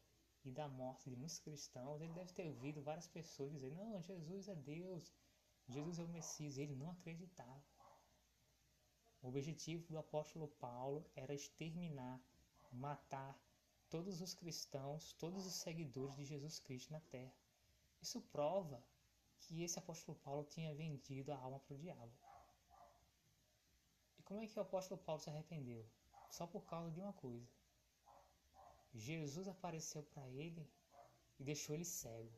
[SPEAKER 1] e da morte de muitos cristãos, ele deve ter ouvido várias pessoas dizer: Não, Jesus é Deus, Jesus é o Messias. Ele não acreditava. O objetivo do apóstolo Paulo era exterminar, matar todos os cristãos, todos os seguidores de Jesus Cristo na terra. Isso prova que esse apóstolo Paulo tinha vendido a alma para o diabo. E como é que o apóstolo Paulo se arrependeu? Só por causa de uma coisa. Jesus apareceu para ele e deixou ele cego.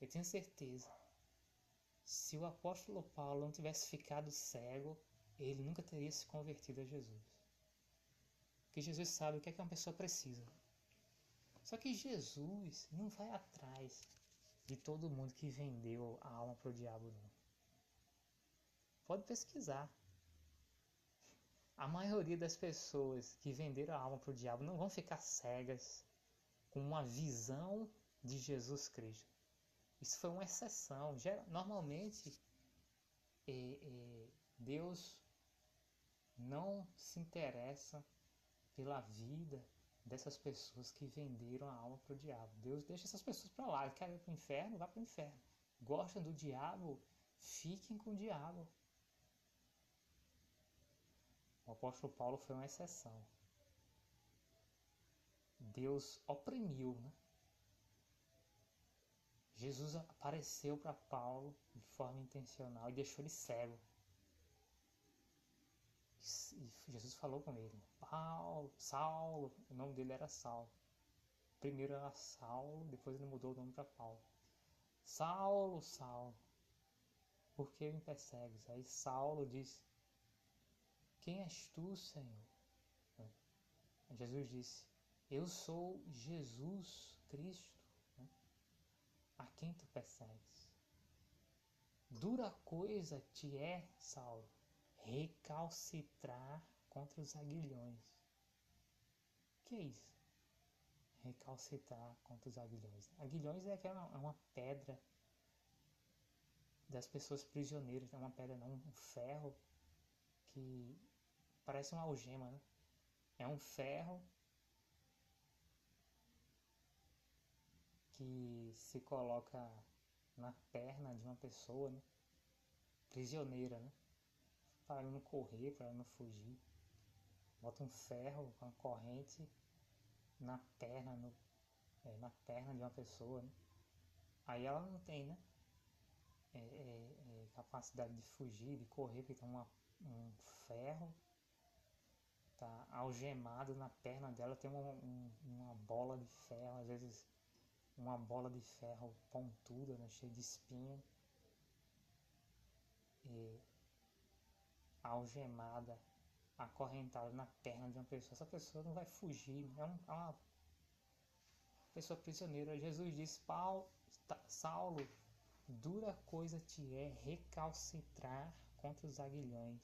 [SPEAKER 1] Eu tenho certeza se o apóstolo Paulo não tivesse ficado cego, ele nunca teria se convertido a Jesus. Porque Jesus sabe o que é que uma pessoa precisa. Só que Jesus não vai atrás de todo mundo que vendeu a alma para o diabo, não. Pode pesquisar. A maioria das pessoas que venderam a alma para o diabo não vão ficar cegas com uma visão de Jesus Cristo. Isso foi uma exceção. Normalmente, é, é, Deus não se interessa pela vida dessas pessoas que venderam a alma para o diabo. Deus deixa essas pessoas para lá. Querem ir para o inferno? Vá para o inferno. Gostam do diabo? Fiquem com o diabo. O apóstolo Paulo foi uma exceção. Deus oprimiu, né? Jesus apareceu para Paulo de forma intencional e deixou ele cego. E Jesus falou com ele: Paulo, Saulo, o nome dele era Saulo. Primeiro era Saulo, depois ele mudou o nome para Paulo. Saulo, Saulo, por que me persegues? Aí Saulo disse: Quem és tu, Senhor? Jesus disse: Eu sou Jesus Cristo a quem tu persegues. Dura coisa te é, Saulo, recalcitrar contra os aguilhões. Que é isso? Recalcitrar contra os aguilhões. Aguilhões é aquela é uma pedra das pessoas prisioneiras, é uma pedra não, um ferro que parece uma algema, né? É um ferro que se coloca na perna de uma pessoa, né? prisioneira, né? Para ela não correr, para ela não fugir. Bota um ferro uma corrente na perna, no, é, na perna de uma pessoa, né? Aí ela não tem, né? É, é, é capacidade de fugir, de correr, porque tem uma, um ferro tá algemado na perna dela, tem uma, um, uma bola de ferro, às vezes uma bola de ferro pontuda, né, cheia de espinho, e algemada, acorrentada na perna de uma pessoa. Essa pessoa não vai fugir, é, um, é uma pessoa prisioneira. Jesus Paulo, Saulo, dura coisa te é recalcitrar contra os aguilhões.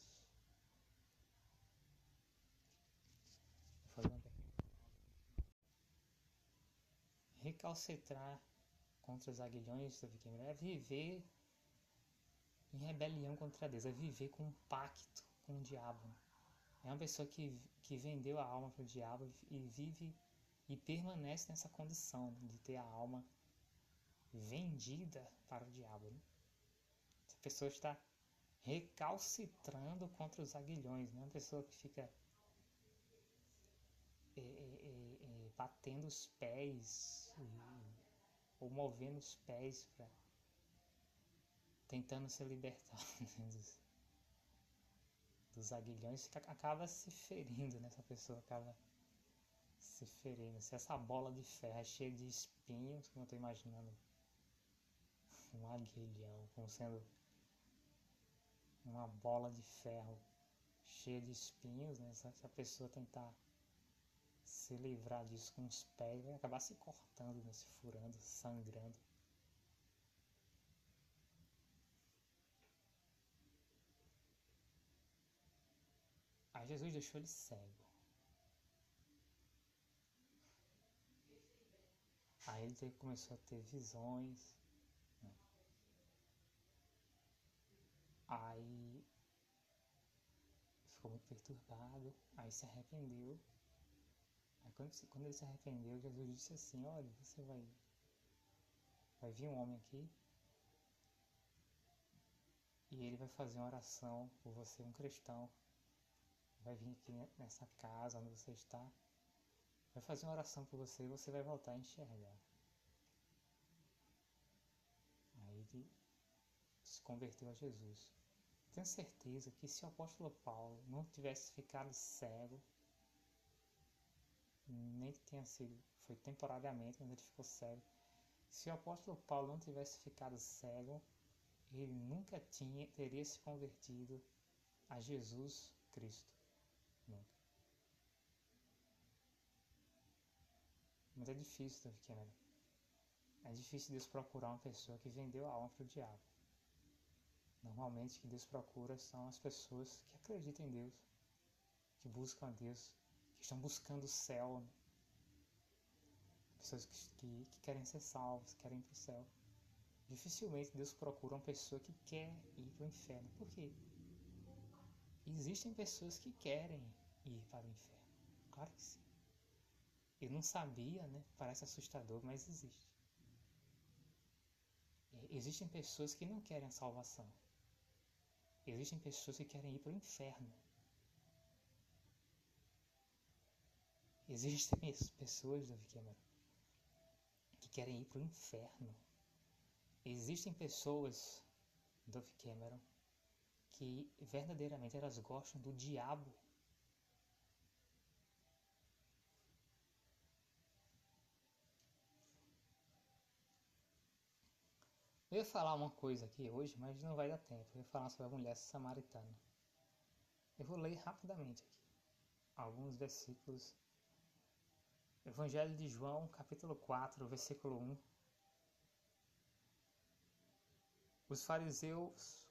[SPEAKER 1] Recalcitrar contra os aguilhões do Viking é viver em rebelião contra Deus, é viver com um pacto com o diabo. É uma pessoa que, que vendeu a alma para o diabo e vive e permanece nessa condição de ter a alma vendida para o diabo. Né? Essa pessoa está recalcitrando contra os aguilhões, né? uma pessoa que fica é, é, é batendo os pés ou movendo os pés para tentando se libertar né, dos, dos aguilhões, acaba se ferindo, né? Essa pessoa acaba se ferindo. Se essa bola de ferro é cheia de espinhos, como eu estou imaginando um aguilhão, como sendo uma bola de ferro cheia de espinhos, né? Se a pessoa tentar se livrar disso com os pés, vai acabar se cortando, né? se furando, sangrando. Aí Jesus deixou ele cego. Aí ele começou a ter visões. Né? Aí ficou muito perturbado. Aí se arrependeu. Quando ele se arrependeu, Jesus disse assim, olha, você vai. Vai vir um homem aqui. E ele vai fazer uma oração por você, um cristão vai vir aqui nessa casa onde você está, vai fazer uma oração por você e você vai voltar a enxergar. Aí ele se converteu a Jesus. Tenho certeza que se o apóstolo Paulo não tivesse ficado cego, nem que tenha sido, foi temporariamente, mas ele ficou cego. Se o apóstolo Paulo não tivesse ficado cego, ele nunca tinha, teria se convertido a Jesus Cristo. Nunca. Mas é difícil, Davi Cameron. É difícil Deus procurar uma pessoa que vendeu a alma para o diabo. Normalmente, o que Deus procura são as pessoas que acreditam em Deus, que buscam a Deus, que estão buscando o céu. Né? Pessoas que, que, que, querem ser salvas, querem ir para o céu. Dificilmente Deus procura uma pessoa que quer ir para o inferno. Por quê? Existem pessoas que querem ir para o inferno. Claro que sim. Eu não sabia, né? Parece assustador, mas existe. Existem pessoas que não querem a salvação. Existem pessoas que querem ir para o inferno. Existem pessoas, Davi Cameron, que querem ir para o inferno. Existem pessoas, Dove Cameron, que verdadeiramente elas gostam do diabo. Eu ia falar uma coisa aqui hoje, mas não vai dar tempo. Eu ia falar sobre a mulher samaritana. Eu vou ler rapidamente aqui alguns versículos. Evangelho de João, capítulo 4, versículo 1. Os fariseus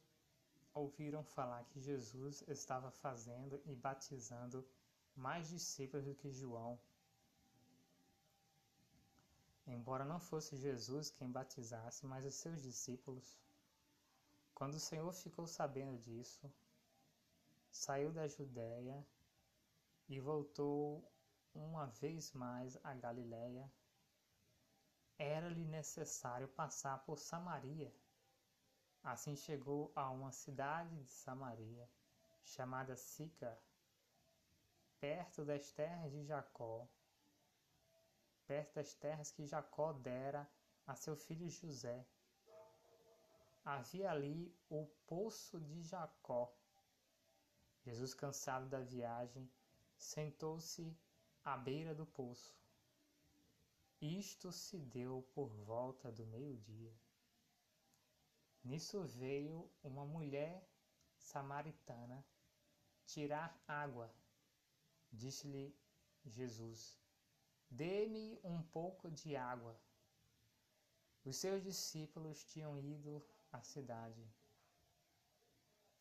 [SPEAKER 1] ouviram falar que Jesus estava fazendo e batizando mais discípulos do que João. Embora não fosse Jesus quem batizasse, mas os seus discípulos. Quando o Senhor ficou sabendo disso, saiu da Judéia e voltou uma vez mais a Galiléia. Era-lhe necessário passar por Samaria. Assim chegou a uma cidade de Samaria, chamada Sicar, perto das terras de Jacó, perto das terras que Jacó dera a seu filho José. Havia ali o poço de Jacó. Jesus, cansado da viagem, sentou-se à beira do poço. Isto se deu por volta do meio-dia. Nisso veio uma mulher samaritana tirar água. Disse-lhe Jesus: Dê-me um pouco de água. Os seus discípulos tinham ido à cidade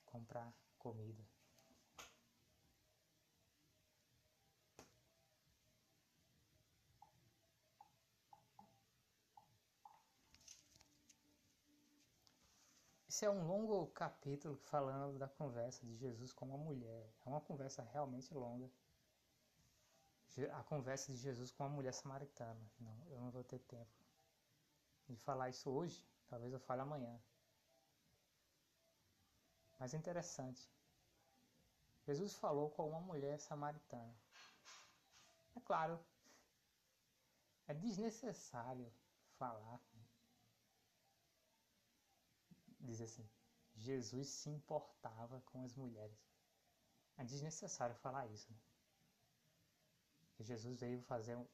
[SPEAKER 1] comprar comida. Esse é um longo capítulo falando da conversa de Jesus com uma mulher. É uma conversa realmente longa. A conversa de Jesus com uma mulher samaritana. Não, eu não vou ter tempo de falar isso hoje. Talvez eu fale amanhã. Mas é interessante. Jesus falou com uma mulher samaritana. É claro, é desnecessário falar diz assim: Jesus se importava com as mulheres. É desnecessário falar isso. Né? Que Jesus veio fazer um,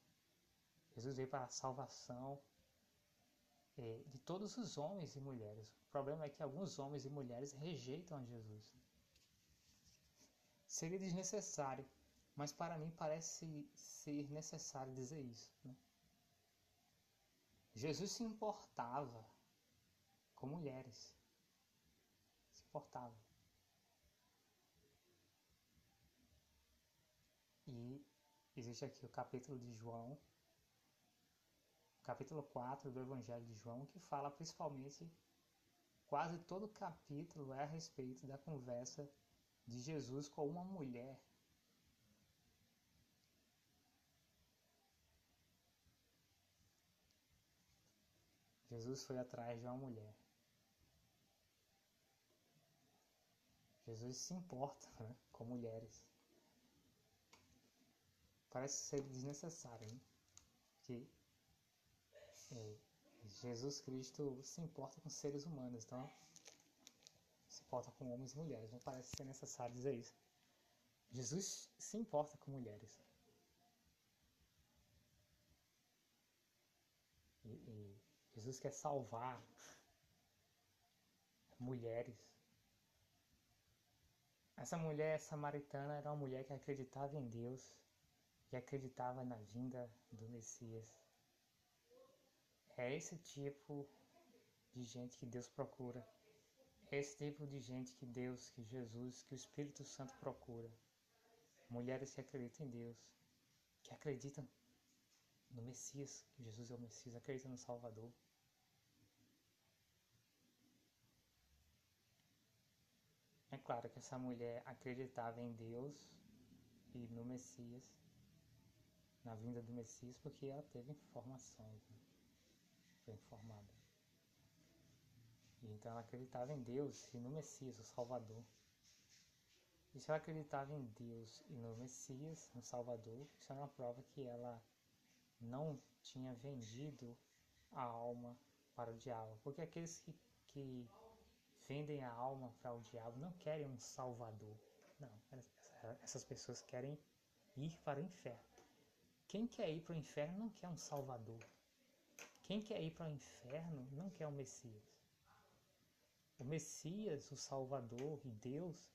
[SPEAKER 1] Jesus veio para a salvação é, de todos os homens e mulheres. O problema é que alguns homens e mulheres rejeitam a Jesus. Seria desnecessário, mas para mim parece ser necessário dizer isso. Né? Jesus se importava com mulheres suportável. E existe aqui o capítulo de João, capítulo 4 do Evangelho de João, que fala principalmente, quase todo o capítulo é a respeito da conversa de Jesus com uma mulher. Jesus foi atrás de uma mulher. Jesus se importa né, com mulheres. Parece ser desnecessário, né? Que é, Jesus Cristo se importa com seres humanos, então se importa com homens e mulheres. Não parece ser necessário dizer isso. Jesus se importa com mulheres. E, e Jesus quer salvar mulheres essa mulher samaritana era uma mulher que acreditava em Deus e acreditava na vinda do Messias. É esse tipo de gente que Deus procura. É esse tipo de gente que Deus, que Jesus, que o Espírito Santo procura. Mulheres que acreditam em Deus, que acreditam no Messias, que Jesus é o Messias, acreditam no Salvador. É claro que essa mulher acreditava em Deus e no Messias, na vinda do Messias, porque ela teve informações, né? foi informada. E então ela acreditava em Deus e no Messias, o Salvador. E se ela acreditava em Deus e no Messias, no Salvador, isso era uma prova que ela não tinha vendido a alma para o diabo. Porque aqueles que, que vendem a alma para o diabo não querem um salvador. Não, essas pessoas querem ir para o inferno. Quem quer ir para o inferno não quer um salvador. Quem quer ir para o inferno não quer o Messias. O Messias, o Salvador e Deus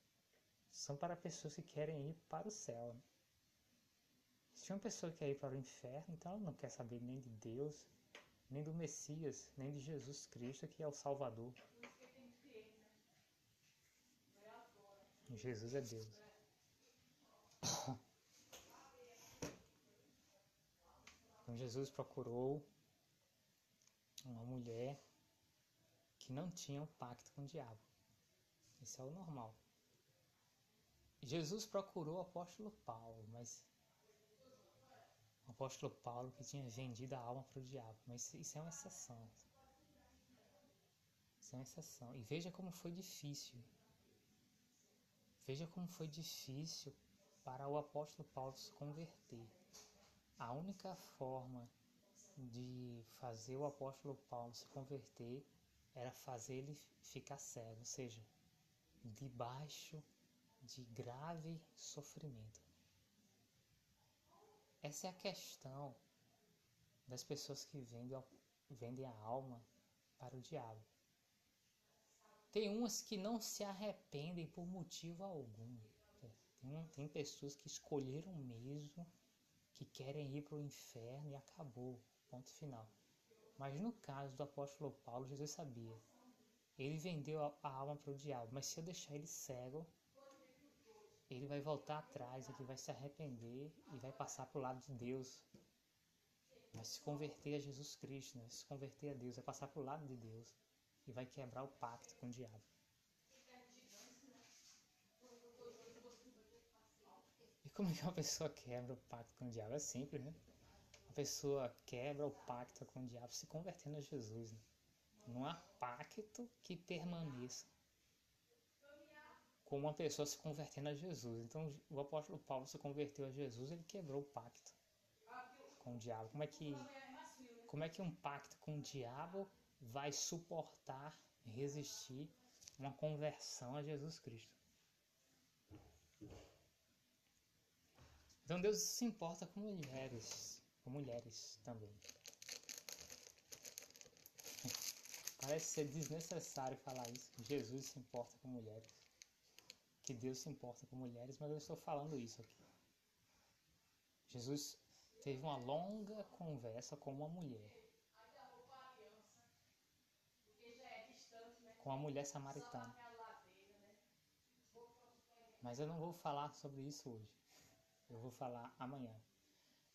[SPEAKER 1] são para pessoas que querem ir para o céu. Se uma pessoa quer ir para o inferno, então ela não quer saber nem de Deus, nem do Messias, nem de Jesus Cristo, que é o Salvador. Jesus é Deus. Então Jesus procurou uma mulher que não tinha um pacto com o diabo. Isso é o normal. Jesus procurou o apóstolo Paulo, mas o apóstolo Paulo que tinha vendido a alma para o diabo, mas isso é uma exceção. Isso é uma exceção. E veja como foi difícil. Veja como foi difícil para o apóstolo Paulo se converter. A única forma de fazer o apóstolo Paulo se converter era fazer ele ficar cego, ou seja, debaixo de grave sofrimento. Essa é a questão das pessoas que vendem, vendem a alma para o diabo. Tem umas que não se arrependem por motivo algum. Tem, tem pessoas que escolheram mesmo que querem ir para o inferno e acabou. Ponto final. Mas no caso do apóstolo Paulo, Jesus sabia. Ele vendeu a alma para o diabo, mas se eu deixar ele cego, ele vai voltar atrás, ele vai se arrepender e vai passar para o lado de Deus. Vai se converter a Jesus Cristo, né? vai se converter a Deus, vai passar para o lado de Deus e vai quebrar o pacto com o diabo. E como é que uma pessoa quebra o pacto com o diabo? É simples, né? A pessoa quebra o pacto com o diabo se convertendo a Jesus. Né? Não há pacto que permaneça com uma pessoa se convertendo a Jesus. Então, o apóstolo Paulo se converteu a Jesus, ele quebrou o pacto com o diabo. Como é que como é que um pacto com o diabo vai suportar, resistir uma conversão a Jesus Cristo? Então Deus se importa com mulheres, com mulheres também. Parece ser desnecessário falar isso. Jesus se importa com mulheres que Deus se importa com mulheres, mas eu estou falando isso aqui. Jesus teve uma longa conversa com uma mulher. Com a mulher samaritana. Mas eu não vou falar sobre isso hoje. Eu vou falar amanhã.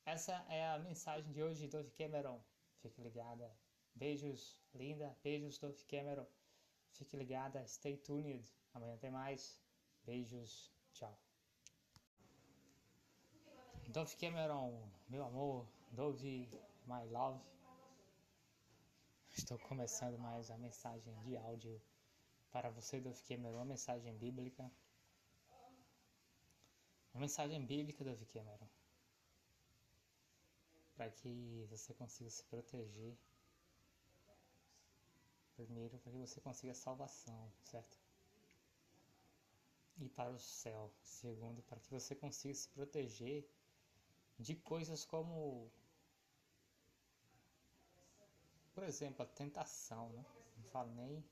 [SPEAKER 1] Essa é a mensagem de hoje, Dove Cameron. Fique ligada. Beijos, linda. Beijos, Dove Cameron. Fique ligada. Stay tuned. Amanhã tem mais. Beijos, tchau. Dove Cameron, meu amor, Dove, my love. Estou começando mais a mensagem de áudio para você, Dove Cameron, uma mensagem bíblica. Uma mensagem bíblica, Dove Cameron. Para que você consiga se proteger. Primeiro, para que você consiga salvação, certo? e para o céu. Segundo, para que você consiga se proteger de coisas como, por exemplo, a tentação, né? Não falo nem.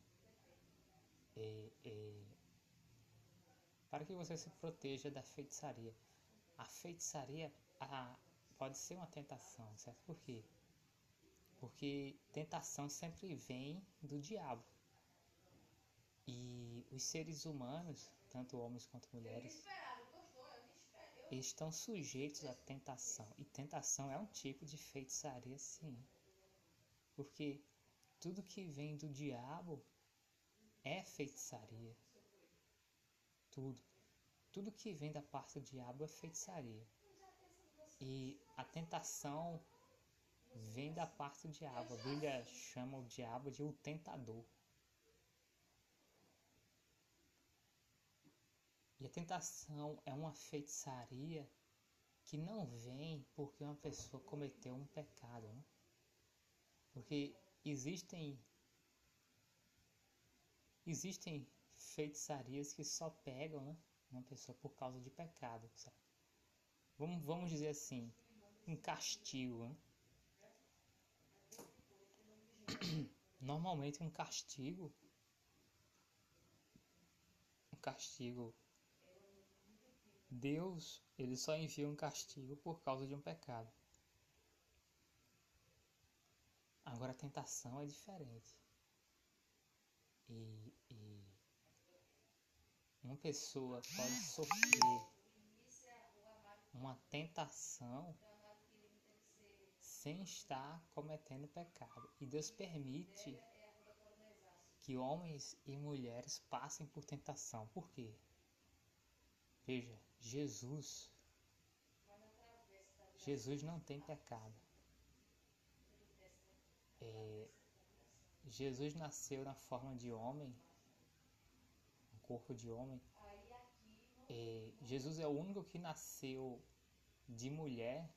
[SPEAKER 1] É, é, para que você se proteja da feitiçaria. A feitiçaria a, pode ser uma tentação, certo? Por quê? Porque tentação sempre vem do diabo. E os seres humanos tanto homens quanto mulheres, estão sujeitos à tentação. E tentação é um tipo de feitiçaria, sim. Porque tudo que vem do diabo é feitiçaria. Tudo. Tudo que vem da parte do diabo é feitiçaria. E a tentação vem da parte do diabo. A Bíblia chama o diabo de o tentador. E a tentação é uma feitiçaria que não vem porque uma pessoa cometeu um pecado. Né? Porque existem existem feitiçarias que só pegam né, uma pessoa por causa de pecado. Sabe? Vamos, vamos dizer assim, um castigo. Né? Normalmente um castigo um castigo Deus, ele só envia um castigo por causa de um pecado. Agora a tentação é diferente. E, e uma pessoa pode sofrer uma tentação sem estar cometendo pecado. E Deus permite que homens e mulheres passem por tentação. Por quê? Veja, Jesus. Jesus não tem pecado. É, Jesus nasceu na forma de homem, um corpo de homem. É, Jesus é o único que nasceu de mulher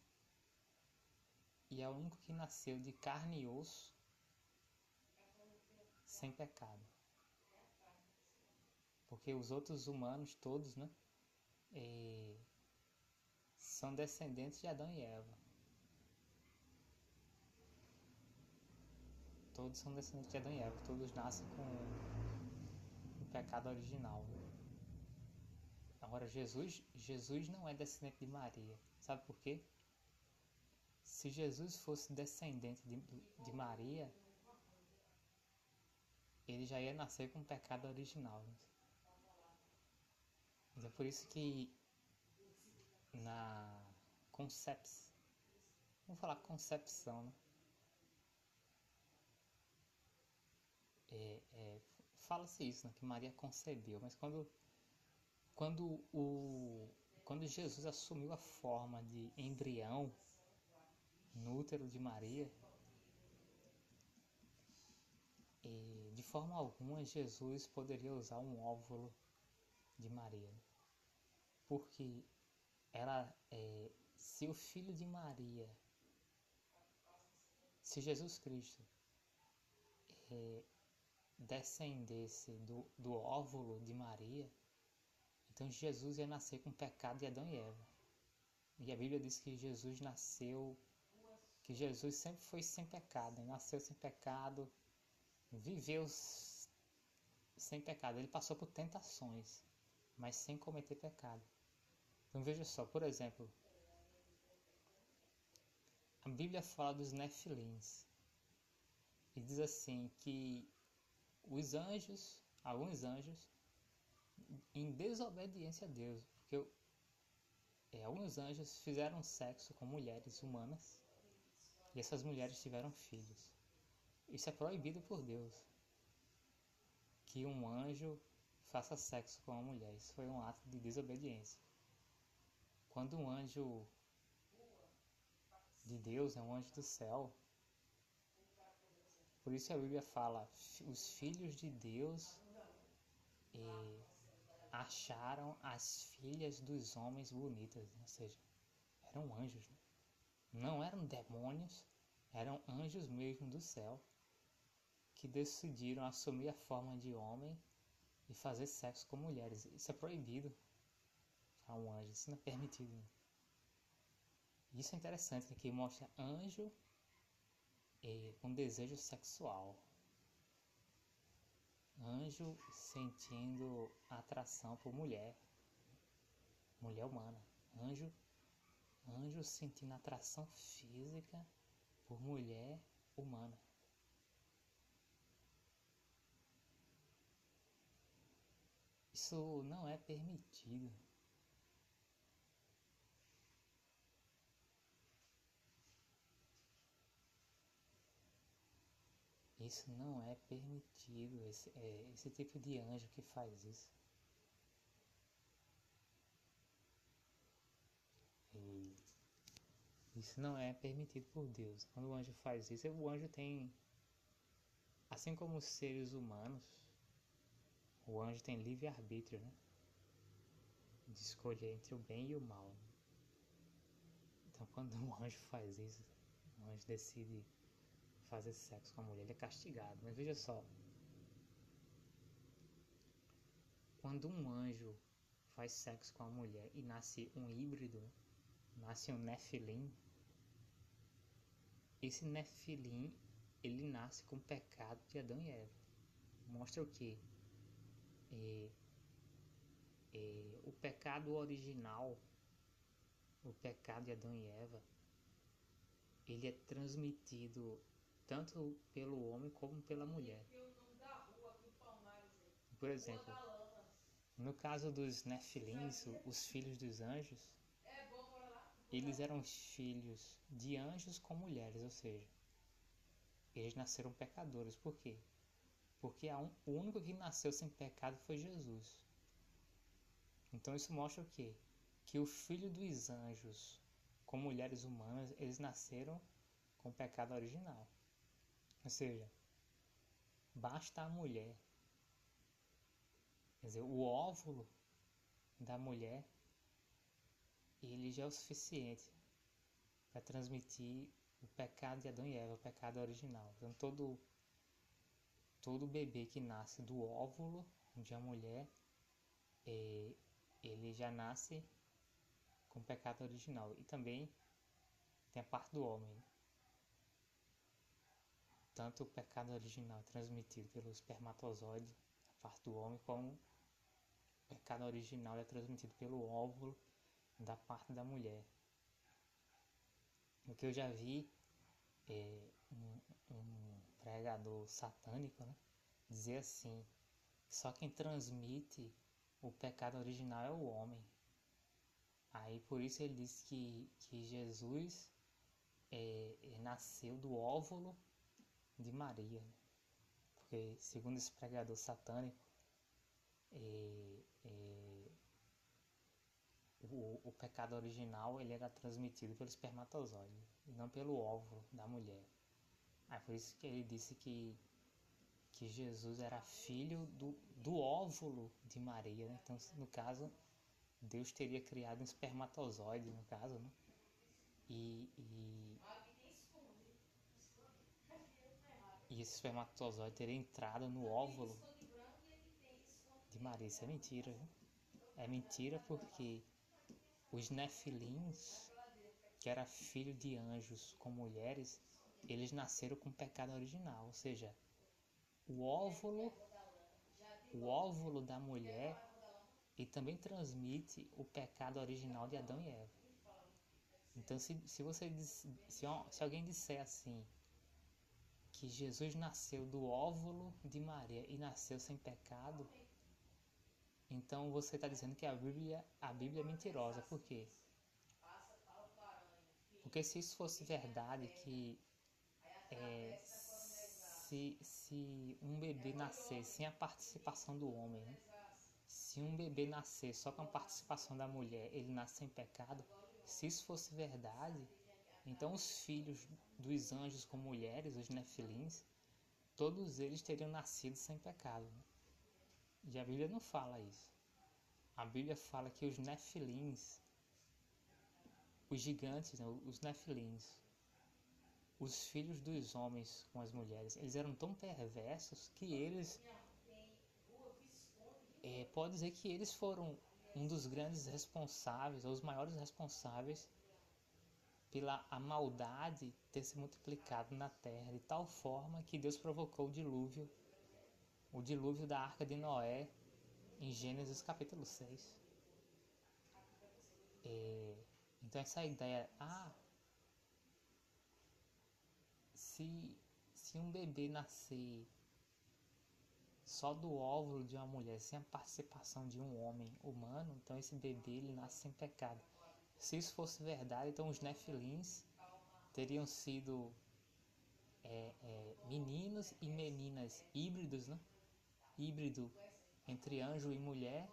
[SPEAKER 1] e é o único que nasceu de carne e osso sem pecado. Porque os outros humanos todos, né, é, são descendentes de Adão e Eva. Todos são descendentes de Adão e Eva, todos nascem com o pecado original. Agora Jesus, Jesus não é descendente de Maria. Sabe por quê? Se Jesus fosse descendente de, de Maria, ele já ia nascer com o pecado original. Mas é por isso que na concepção, vamos falar concepção, né? É, é, Fala-se isso, né? que Maria concebeu, mas quando, quando, o, quando Jesus assumiu a forma de embrião no útero de Maria, e de forma alguma Jesus poderia usar um óvulo de Maria, porque ela, é, se o filho de Maria, se Jesus Cristo é, descendesse do, do óvulo de Maria, então Jesus ia nascer com o pecado de Adão e Eva. E a Bíblia diz que Jesus nasceu, que Jesus sempre foi sem pecado, nasceu sem pecado, viveu sem pecado. Ele passou por tentações, mas sem cometer pecado. Então veja só, por exemplo, a Bíblia fala dos nefilins e diz assim que os anjos, alguns anjos, em desobediência a Deus, porque é, alguns anjos fizeram sexo com mulheres humanas e essas mulheres tiveram filhos. Isso é proibido por Deus. Que um anjo faça sexo com uma mulher. Isso foi um ato de desobediência. Quando um anjo de Deus, é um anjo do céu, por isso a Bíblia fala: os filhos de Deus acharam as filhas dos homens bonitas, ou seja, eram anjos, né? não eram demônios, eram anjos mesmo do céu que decidiram assumir a forma de homem e fazer sexo com mulheres. Isso é proibido a um anjo, isso não é permitido. Isso é interessante, né? que mostra anjo é, com desejo sexual. Anjo sentindo atração por mulher, mulher humana. Anjo, anjo sentindo atração física por mulher humana. Isso não é permitido. Isso não é permitido, esse, é, esse tipo de anjo que faz isso. E isso não é permitido por Deus. Quando o anjo faz isso, o anjo tem, assim como os seres humanos, o anjo tem livre-arbítrio, né? De escolher entre o bem e o mal. Então, quando um anjo faz isso, o anjo decide fazer sexo com a mulher, ele é castigado. Mas veja só. Quando um anjo faz sexo com a mulher e nasce um híbrido, nasce um nefilim, esse nefilim, ele nasce com o pecado de Adão e Eva. Mostra o que? É, é, o pecado original, o pecado de Adão e Eva, ele é transmitido tanto pelo homem como pela mulher. Por exemplo, no caso dos nefilins, os filhos dos anjos, eles eram filhos de anjos com mulheres, ou seja, eles nasceram pecadores. Por quê? Porque um, o único que nasceu sem pecado foi Jesus. Então isso mostra o quê? Que o filho dos anjos, com mulheres humanas, eles nasceram com pecado original. Ou seja, basta a mulher. Quer dizer, o óvulo da mulher, ele já é o suficiente para transmitir o pecado de Adão e Eva, o pecado original. Então todo todo bebê que nasce do óvulo de uma mulher, é, ele já nasce com o pecado original. E também tem a parte do homem. Tanto o pecado original é transmitido pelo espermatozoide, a parte do homem, como o pecado original é transmitido pelo óvulo da parte da mulher. O que eu já vi é um, um pregador satânico né, dizer assim: só quem transmite o pecado original é o homem. Aí por isso ele diz que, que Jesus é, nasceu do óvulo de Maria. Né? Porque segundo esse pregador satânico, é, é, o, o pecado original ele era transmitido pelo espermatozoide e não pelo óvulo da mulher. Aí por isso que ele disse que, que Jesus era filho do, do óvulo de Maria. Né? Então, no caso, Deus teria criado um espermatozoide, no caso, né? E, e, e esse espermatozoide teria entrado no óvulo de Maria. Isso é mentira, viu? É mentira porque os nefilins, que era filho de anjos com mulheres, eles nasceram com pecado original, ou seja, o óvulo, o óvulo da mulher, e também transmite o pecado original de Adão e Eva. Então, se, se você se, se alguém disser assim que Jesus nasceu do óvulo de Maria e nasceu sem pecado, então você está dizendo que a Bíblia, a Bíblia é mentirosa. Por quê? Porque se isso fosse verdade, que é, se, se um bebê nascer sem a participação do homem, né? se um bebê nascer só com a participação da mulher, ele nasce sem pecado, se isso fosse verdade, então os filhos dos anjos com mulheres, os nefilins, todos eles teriam nascido sem pecado. E a Bíblia não fala isso. A Bíblia fala que os nefilins, os gigantes, né, os nefilins, os filhos dos homens com as mulheres, eles eram tão perversos que eles. É, pode dizer que eles foram um dos grandes responsáveis, ou os maiores responsáveis, pela a maldade ter se multiplicado na terra, de tal forma que Deus provocou o dilúvio o dilúvio da arca de Noé em Gênesis capítulo 6. É, então essa ideia, ah, se, se um bebê nascer só do óvulo de uma mulher, sem a participação de um homem humano, então esse bebê ele nasce sem pecado. Se isso fosse verdade, então os nefilins teriam sido é, é, meninos e meninas híbridos, né? híbrido entre anjo e mulher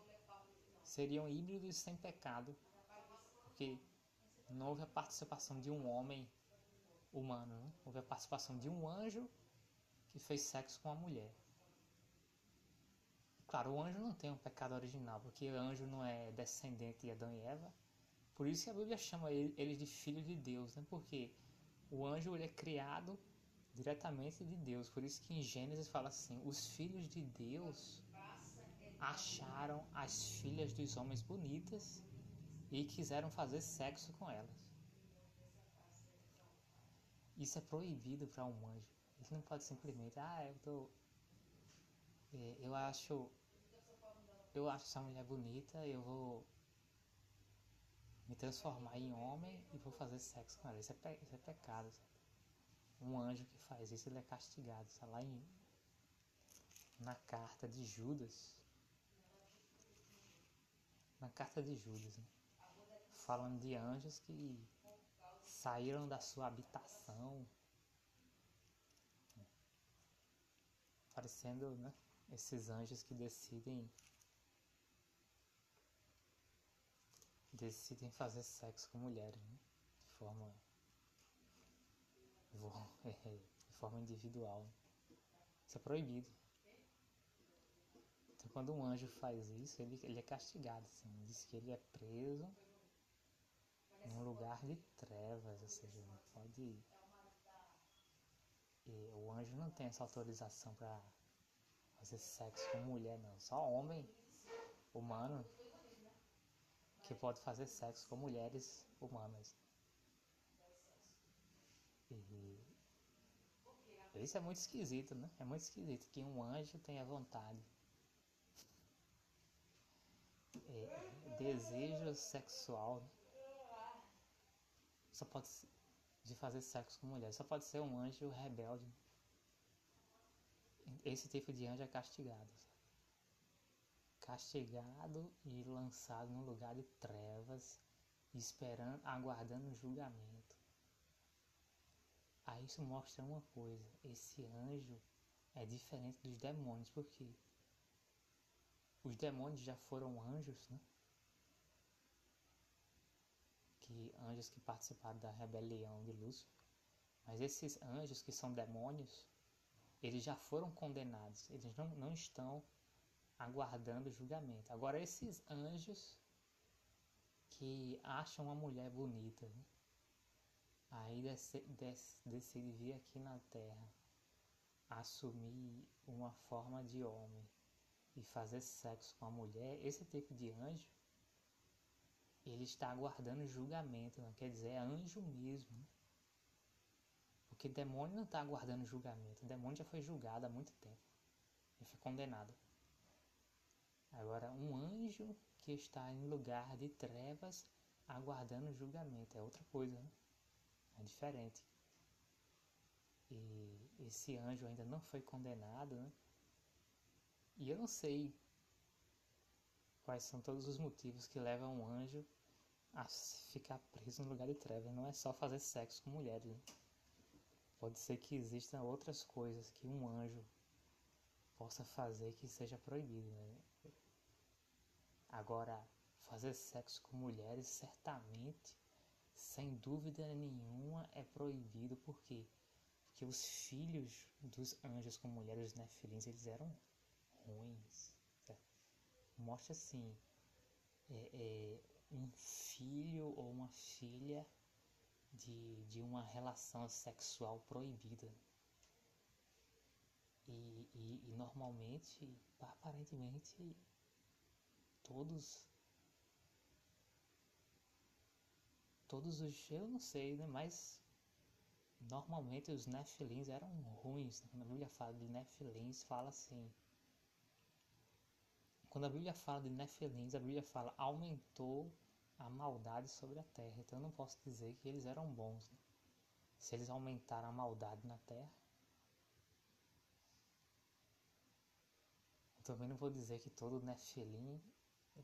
[SPEAKER 1] seriam híbridos sem pecado, porque não houve a participação de um homem humano, né? houve a participação de um anjo que fez sexo com a mulher. Claro, o anjo não tem um pecado original, porque o anjo não é descendente de Adão e Eva. Por isso que a Bíblia chama eles de filhos de Deus, né? Porque o anjo ele é criado diretamente de Deus. Por isso que em Gênesis fala assim: os filhos de Deus acharam as filhas dos homens bonitas e quiseram fazer sexo com elas. Isso é proibido para um anjo. Ele não pode simplesmente, ah, eu tô. É, eu acho. Eu acho essa mulher bonita, eu vou me transformar em homem e vou fazer sexo com ela. Isso é, isso é pecado. Sabe? um anjo que faz isso, ele é castigado. Está lá em, na carta de Judas. Na carta de Judas, né? falando de anjos que saíram da sua habitação, parecendo né, esses anjos que decidem decidem fazer sexo com mulheres, né? De forma. De forma individual. Isso é proibido. Então quando um anjo faz isso, ele, ele é castigado. Assim. Diz que ele é preso num lugar de trevas, ou seja, não pode. E o anjo não tem essa autorização para fazer sexo com mulher, não. Só homem humano que pode fazer sexo com mulheres humanas. E isso é muito esquisito, né? É muito esquisito que um anjo tenha vontade. É, desejo sexual só pode de fazer sexo com mulher só pode ser um anjo rebelde esse tipo de anjo é castigado castigado e lançado num lugar de trevas, esperando, aguardando julgamento. Aí isso mostra uma coisa: esse anjo é diferente dos demônios, porque os demônios já foram anjos, né? Que anjos que participaram da rebelião de Lúcifer. Mas esses anjos que são demônios, eles já foram condenados, eles não, não estão aguardando julgamento. Agora, esses anjos que acham uma mulher bonita, né? aí vir aqui na Terra, assumir uma forma de homem e fazer sexo com a mulher, esse tipo de anjo, ele está aguardando julgamento, não quer dizer, é anjo mesmo. Né? Porque demônio não está aguardando julgamento, o demônio já foi julgado há muito tempo, ele foi condenado. Agora, um anjo que está em lugar de trevas aguardando julgamento é outra coisa, né? é diferente. E esse anjo ainda não foi condenado, né? E eu não sei quais são todos os motivos que levam um anjo a ficar preso no lugar de trevas. Não é só fazer sexo com mulheres. Né? Pode ser que existam outras coisas que um anjo possa fazer que seja proibido. Né? Agora, fazer sexo com mulheres certamente, sem dúvida nenhuma, é proibido. Por quê? Porque os filhos dos anjos com mulheres, nefilins, eles eram ruins. Mostra assim, é, é, um filho ou uma filha de, de uma relação sexual proibida. E, e, e normalmente, aparentemente, todos todos os eu não sei né mas normalmente os nefilins eram ruins quando a Bíblia fala de nefilins fala assim quando a Bíblia fala de nefilins a Bíblia fala aumentou a maldade sobre a terra. Então eu não posso dizer que eles eram bons né? se eles aumentaram a maldade na terra. Também não vou dizer que todo nefilim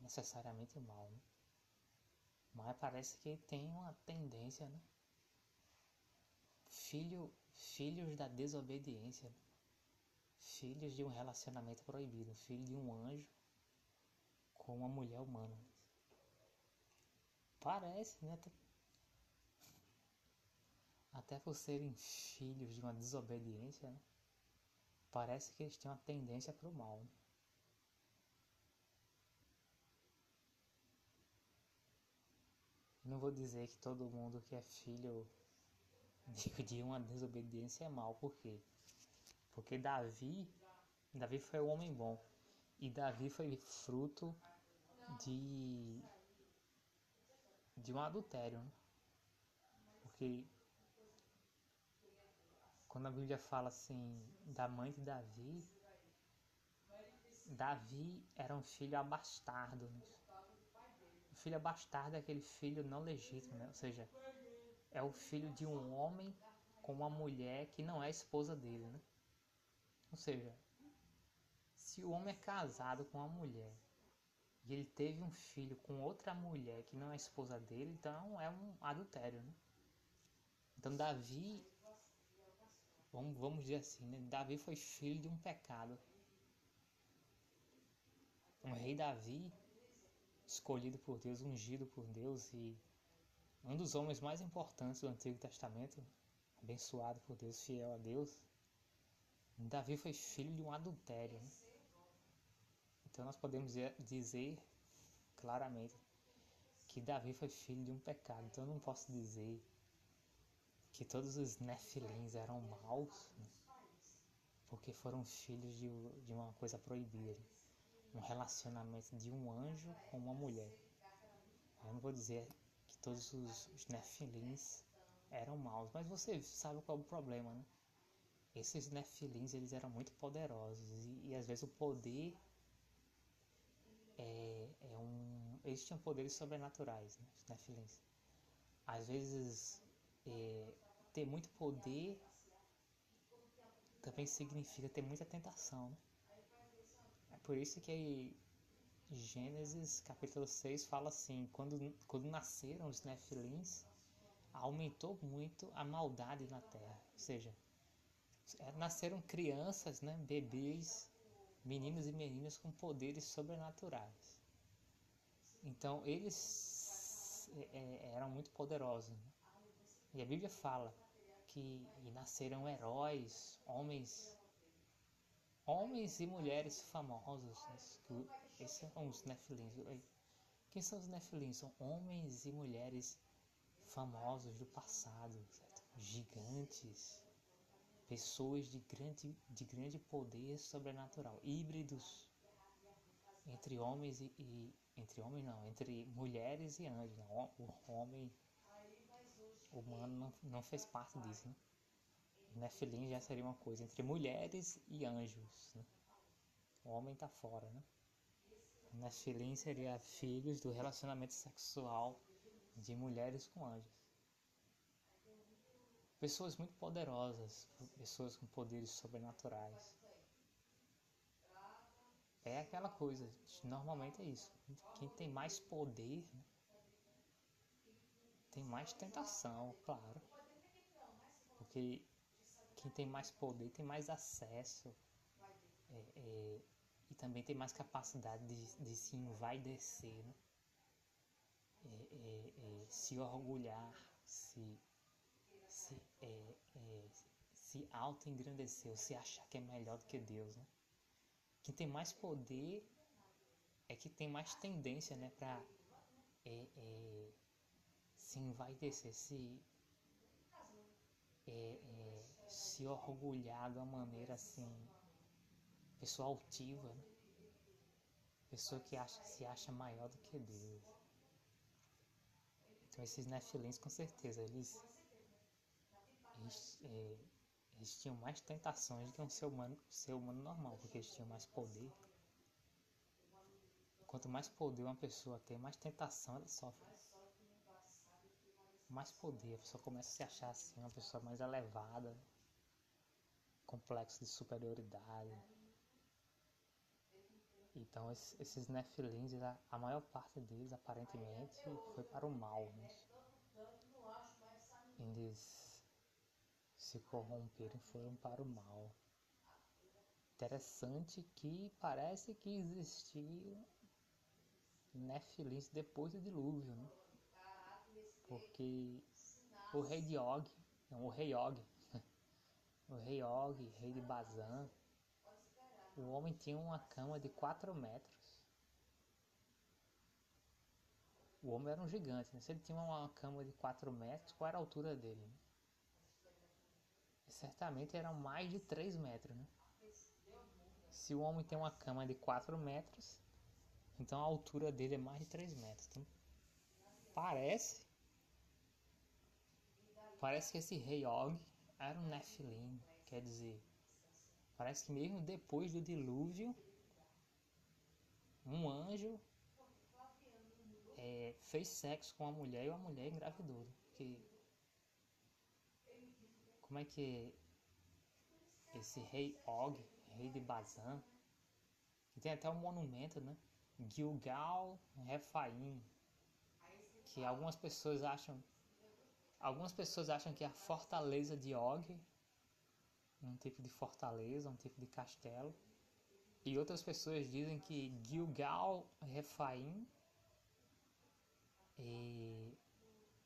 [SPEAKER 1] necessariamente mal, né? mas parece que tem uma tendência, né? Filho, filhos da desobediência, né? filhos de um relacionamento proibido, filho de um anjo com uma mulher humana. Parece, né? Até por serem filhos de uma desobediência, né? parece que eles têm uma tendência para o mal. Né? Não vou dizer que todo mundo que é filho de uma desobediência é mal, por quê? Porque Davi, Davi foi um homem bom. E Davi foi fruto de de um adultério. Né? Porque quando a Bíblia fala assim da mãe de Davi, Davi era um filho abastardo. Né? Filho bastardo é aquele filho não legítimo, né? Ou seja, é o filho de um homem com uma mulher que não é esposa dele, né? Ou seja, se o homem é casado com uma mulher e ele teve um filho com outra mulher que não é esposa dele, então é um adultério, né? Então Davi, vamos, vamos dizer assim, né? Davi foi filho de um pecado. O rei Davi escolhido por Deus, ungido por Deus e um dos homens mais importantes do Antigo Testamento, abençoado por Deus, fiel a Deus. Davi foi filho de um adultério. Né? Então nós podemos dizer claramente que Davi foi filho de um pecado. Então eu não posso dizer que todos os nefilins eram maus, né? porque foram filhos de, de uma coisa proibida, um relacionamento de um anjo com uma mulher. Eu não vou dizer que todos os, os nefilins eram maus, mas você sabe qual é o problema, né? Esses nefilins eles eram muito poderosos e, e às vezes o poder é, é um, eles tinham poderes sobrenaturais, né? Os nefilins. Às vezes é, ter muito poder também significa ter muita tentação. Né? Por isso que Gênesis capítulo 6 fala assim: quando, quando nasceram os nefilins, aumentou muito a maldade na terra. Ou seja, é, nasceram crianças, né, bebês, meninos e meninas com poderes sobrenaturais. Então eles é, é eram muito poderosos. Né? E a Bíblia fala que nasceram heróis, homens, homens e mulheres famosos. Esses são os nefilins. Quem são os nefilins? São homens e mulheres famosos do passado, certo? gigantes, pessoas de grande, de grande poder sobrenatural, híbridos entre homens e, e entre homens não, entre mulheres e anjos. Não. O homem humano não, não fez parte disso, né? Nefilim já seria uma coisa entre mulheres e anjos, né? O homem está fora, né? Nefilim seria filhos do relacionamento sexual de mulheres com anjos. Pessoas muito poderosas, pessoas com poderes sobrenaturais. É aquela coisa, normalmente é isso. Quem tem mais poder, né? tem mais tentação, claro. Porque quem tem mais poder tem mais acesso é, é, e também tem mais capacidade de, de se envaidecer, né? É, é, é se orgulhar, se, se, é, se auto-engrandecer, se achar que é melhor do que Deus. Né? Quem tem mais poder é que tem mais tendência né, para se descer se, é, é, se orgulhar de uma maneira assim, pessoa altiva, né? pessoa que acha, se acha maior do que Deus. Então esses nefilins com certeza eles, eles, é, eles tinham mais tentações do que um ser humano, ser humano normal, porque eles tinham mais poder. Quanto mais poder uma pessoa tem, mais tentação ela sofre mais poder, a pessoa começa a se achar assim, uma pessoa mais elevada, complexo de superioridade. Então esses nefilins, a maior parte deles aparentemente foi para o mal. Né? Eles se corromperam e foram para o mal. Interessante que parece que existiam nefilins depois do dilúvio, né? porque o rei de Og, não, o rei Og, o rei Og, rei de Bazan, o homem tinha uma cama de 4 metros. O homem era um gigante, né? se ele tinha uma cama de 4 metros, qual era a altura dele? Certamente eram mais de 3 metros, né? Se o homem tem uma cama de 4 metros, então a altura dele é mais de 3 metros. Então, parece Parece que esse rei Og era um Nephilim, quer dizer, parece que mesmo depois do dilúvio, um anjo é, fez sexo com a mulher e a mulher engravidou. Porque, como é que esse rei Og, rei de Bazan, que tem até um monumento, né? Gilgal Refaim, que algumas pessoas acham Algumas pessoas acham que a fortaleza de Og, um tipo de fortaleza, um tipo de castelo, e outras pessoas dizem que Gilgal Refaim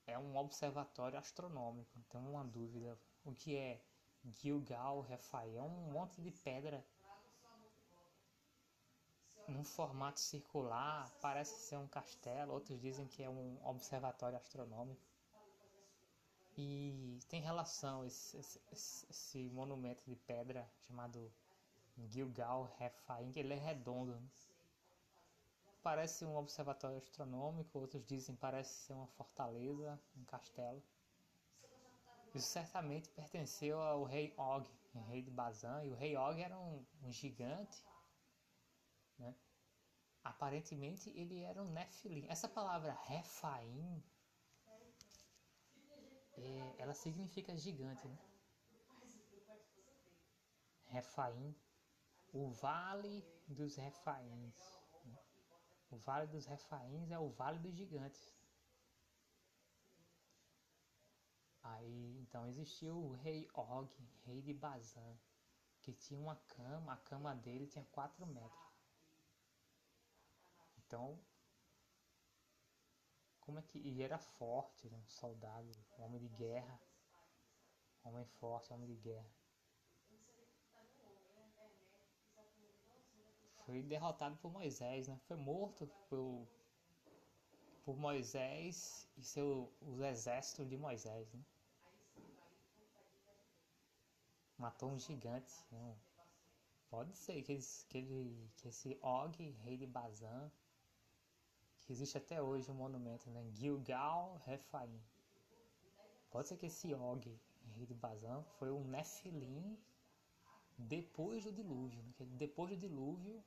[SPEAKER 1] é um observatório astronômico. Então, uma dúvida: o que é Gilgal Refai? É um monte de pedra num formato circular, parece ser um castelo. Outros dizem que é um observatório astronômico. E tem relação esse, esse, esse monumento de pedra chamado Gilgal Refaim, ele é redondo. Né? Parece um observatório astronômico, outros dizem parece ser uma fortaleza, um castelo. Isso certamente pertenceu ao rei Og, rei de Bazan, e o rei Og era um, um gigante. Né? Aparentemente ele era um Nefilim. Essa palavra Refaim, é, ela significa gigante. Né? Refaim o Vale dos Refaíns. O Vale dos Refaíns é o Vale dos Gigantes. Aí então existiu o rei Og, rei de Bazan, que tinha uma cama, a cama dele tinha 4 metros. Então, como é que. E era forte, né? um soldado, um homem de guerra. Homem forte, homem de guerra. foi derrotado por Moisés, né? Foi morto por, por Moisés e seu, os exércitos de Moisés, né? Matou um gigante. Né? Pode ser que, eles, que, ele, que esse Og, rei de Bazan, existe até hoje um monumento, né? Gilgal Refaim. Pode ser que esse Og, rei de Bazan, foi um Nefilim depois do dilúvio. Né? Depois do dilúvio,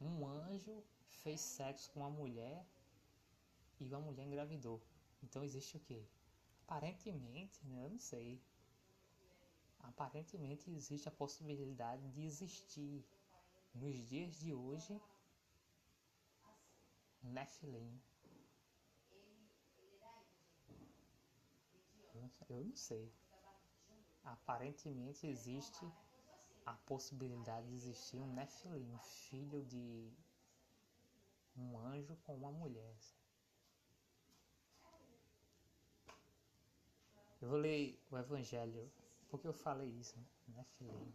[SPEAKER 1] um anjo fez sexo com uma mulher e uma mulher engravidou. Então existe o quê? Aparentemente, né, eu não sei. Aparentemente existe a possibilidade de existir nos dias de hoje Nephilim. Eu não sei. Aparentemente existe a possibilidade de existir um Nefilim, um filho de um anjo com uma mulher. Eu vou ler o Evangelho. Por que eu falei isso? Nefilim.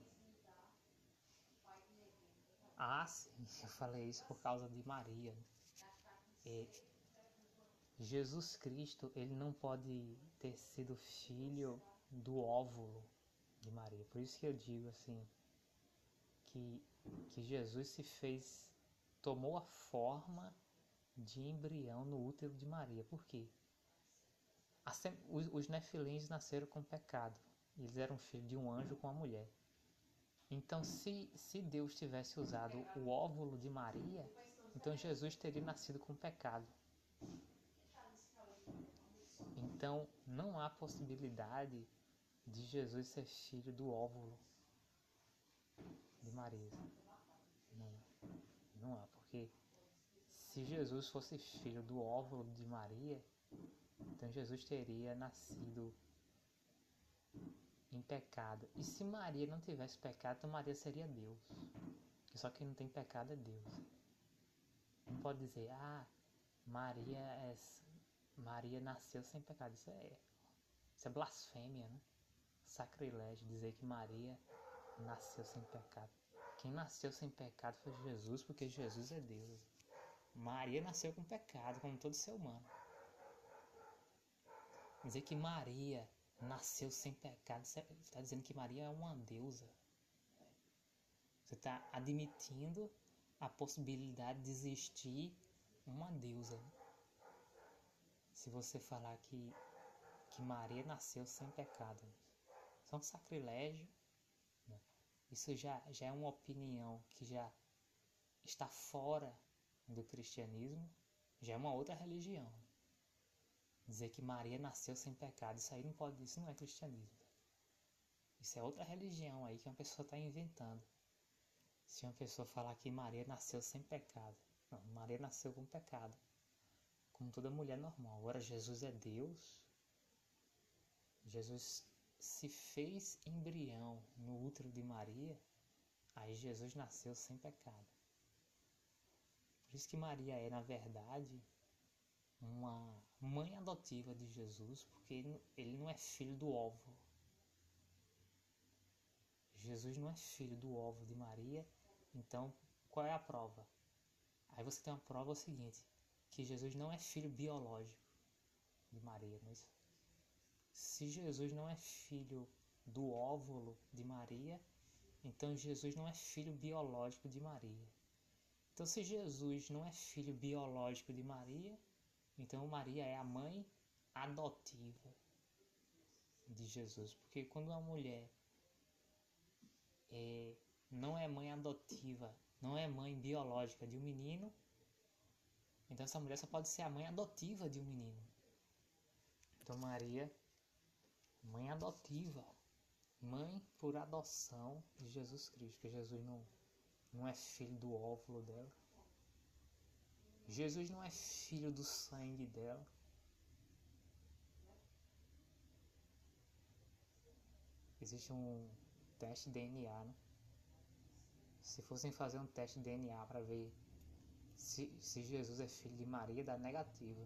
[SPEAKER 1] Ah, sim, eu falei isso por causa de Maria. E Jesus Cristo, ele não pode ter sido filho do óvulo de Maria. Por isso que eu digo assim, que, que Jesus se fez, tomou a forma de embrião no útero de Maria. Por quê? Os, os nefilins nasceram com pecado. Eles eram filhos de um anjo com uma mulher. Então, se, se Deus tivesse usado o óvulo de Maria, então Jesus teria nascido com pecado. Então, não há possibilidade de Jesus ser filho do óvulo de Maria. Não, não há, porque se Jesus fosse filho do óvulo de Maria, então Jesus teria nascido em pecado. E se Maria não tivesse pecado, então Maria seria Deus. Só quem não tem pecado é Deus. Pode dizer, ah, Maria é Maria nasceu sem pecado. Isso é, isso é blasfêmia, né? Sacrilégio dizer que Maria nasceu sem pecado. Quem nasceu sem pecado foi Jesus, porque Jesus é Deus. Maria nasceu com pecado, como todo ser humano. Dizer que Maria nasceu sem pecado, você está dizendo que Maria é uma deusa. Você está admitindo a possibilidade de existir uma deusa. Se você falar que, que Maria nasceu sem pecado, isso é um sacrilégio isso já, já é uma opinião que já está fora do cristianismo, já é uma outra religião. Dizer que Maria nasceu sem pecado, isso aí não pode, isso não é cristianismo. Isso é outra religião aí que uma pessoa está inventando. Se uma pessoa falar que Maria nasceu sem pecado, não, Maria nasceu com pecado, como toda mulher normal. Agora Jesus é Deus. Jesus se fez embrião no útero de Maria, aí Jesus nasceu sem pecado. Por isso que Maria é, na verdade, uma mãe adotiva de Jesus, porque ele não é filho do óvulo. Jesus não é filho do óvulo de Maria, então qual é a prova? Aí você tem uma prova o seguinte, que Jesus não é filho biológico de Maria, é isso? Se Jesus não é filho do óvulo de Maria, então Jesus não é filho biológico de Maria. Então, se Jesus não é filho biológico de Maria, então Maria é a mãe adotiva de Jesus. Porque quando uma mulher é, não é mãe adotiva, não é mãe biológica de um menino, então essa mulher só pode ser a mãe adotiva de um menino. Então Maria, mãe adotiva, mãe por adoção de Jesus Cristo, que Jesus não, não é filho do óvulo dela. Jesus não é filho do sangue dela. Existe um teste DNA, né? Se fossem fazer um teste de DNA para ver se, se Jesus é filho de Maria, dá negativo.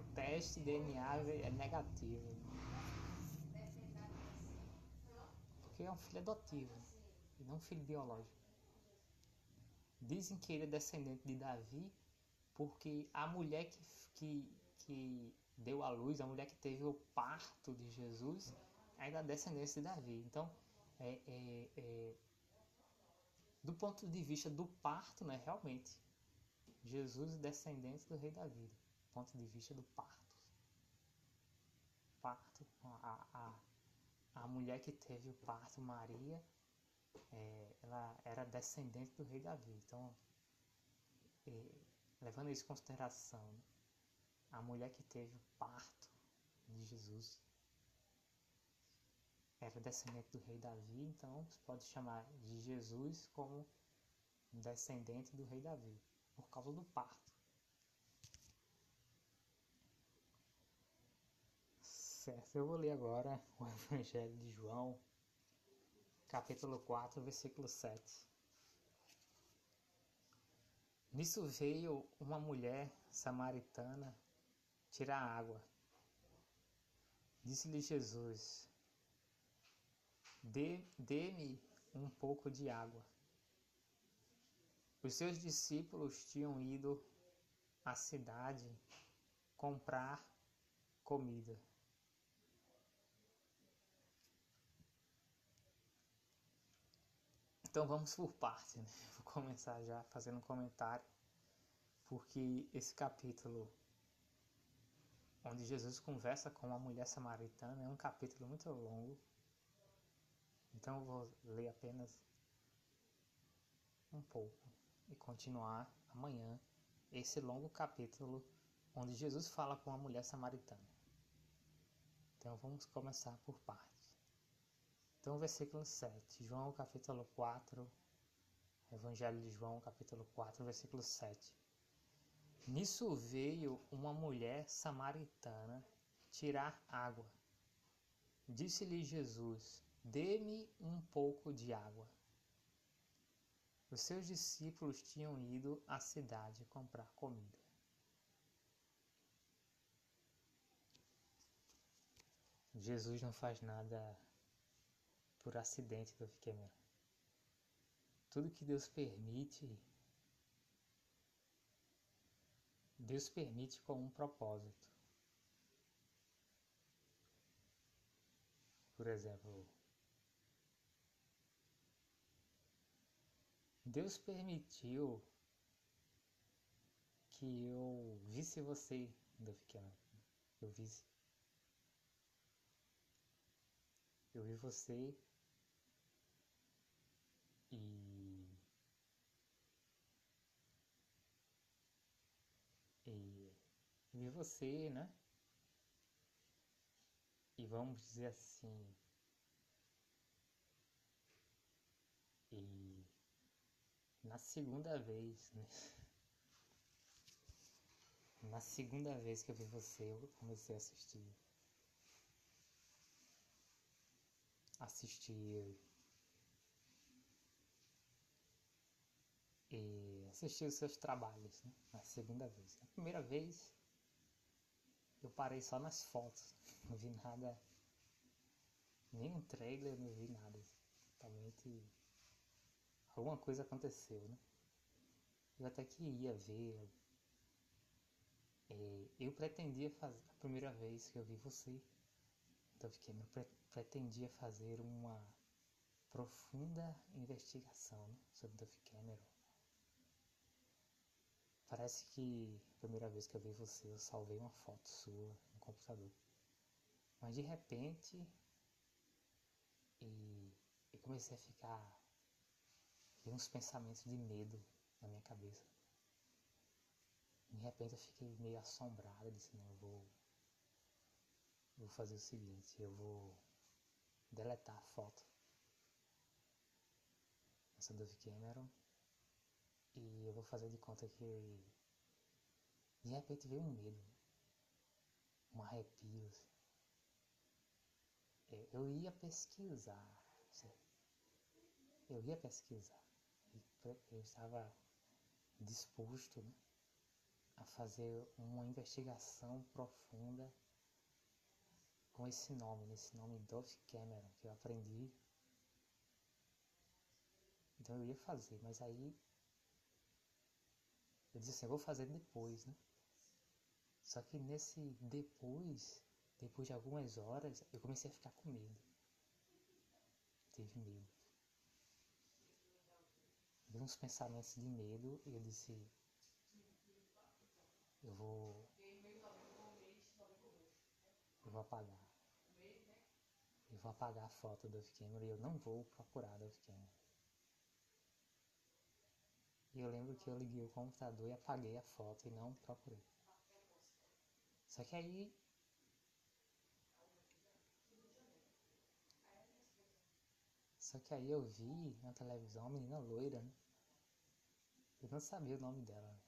[SPEAKER 1] O teste de DNA é negativo. Porque é um filho adotivo e não um filho biológico. Dizem que ele é descendente de Davi porque a mulher que, que, que deu à luz, a mulher que teve o parto de Jesus, é da descendência de Davi. Então, é, é, é, do ponto de vista do parto, né, realmente, Jesus é descendente do rei Davi, do ponto de vista do parto. Parto, a, a, a mulher que teve o parto, Maria, é, ela era descendente do rei Davi. Então, é, levando isso em consideração, a mulher que teve o parto de Jesus era descendente do rei Davi, então se pode chamar de Jesus como descendente do rei Davi, por causa do parto. Certo, eu vou ler agora o Evangelho de João, capítulo 4, versículo 7. Nisso veio uma mulher samaritana tirar água. Disse-lhe Jesus: Dê-me um pouco de água. Os seus discípulos tinham ido à cidade comprar comida. Então vamos por parte, né? Vou começar já fazendo um comentário, porque esse capítulo onde Jesus conversa com uma mulher samaritana é um capítulo muito longo. Então eu vou ler apenas um pouco e continuar amanhã esse longo capítulo onde Jesus fala com a mulher samaritana. Então vamos começar por partes. Então, versículo 7, João capítulo 4, Evangelho de João capítulo 4, versículo 7. Nisso veio uma mulher samaritana tirar água. Disse-lhe Jesus: Dê-me um pouco de água. Os seus discípulos tinham ido à cidade comprar comida. Jesus não faz nada por acidente do pequeno. Tudo que Deus permite, Deus permite com um propósito. Por exemplo, Deus permitiu que eu visse você quando eu pequeno. Eu vi. Eu vi você e. E vi você, né? E vamos dizer assim. Na segunda vez, né? Na segunda vez que eu vi você, eu comecei a assistir. Assistir e assistir os seus trabalhos, né? Na segunda vez. Na primeira vez, eu parei só nas fotos, não vi nada, nem um trailer, não vi nada. Totalmente. Alguma coisa aconteceu, né? Eu até que ia ver. É, eu pretendia fazer, a primeira vez que eu vi você, então fiquei, eu pretendia fazer uma profunda investigação né, sobre Duff Cameron. Parece que a primeira vez que eu vi você, eu salvei uma foto sua no computador. Mas de repente, e eu comecei a ficar. Veio uns pensamentos de medo na minha cabeça. De repente eu fiquei meio assombrado, disse, não, eu vou. Vou fazer o seguinte, eu vou deletar a foto essa Dove Cameron e eu vou fazer de conta que de repente veio um medo, um arrepio. Assim. É, eu ia pesquisar, eu ia pesquisar. Eu estava disposto né, a fazer uma investigação profunda com esse nome, nesse nome Dove Cameron, que eu aprendi. Então eu ia fazer, mas aí eu disse assim, eu vou fazer depois, né? Só que nesse depois, depois de algumas horas, eu comecei a ficar com medo. Teve medo. Uns pensamentos de medo e eu disse, eu vou. Eu vou apagar. Eu vou apagar a foto do Cameron e eu não vou procurar Dove Cameron. E eu lembro que eu liguei o computador e apaguei a foto e não procurei. Só que aí. Só que aí eu vi na televisão uma menina loira, né? Eu não sabia o nome dela. Né?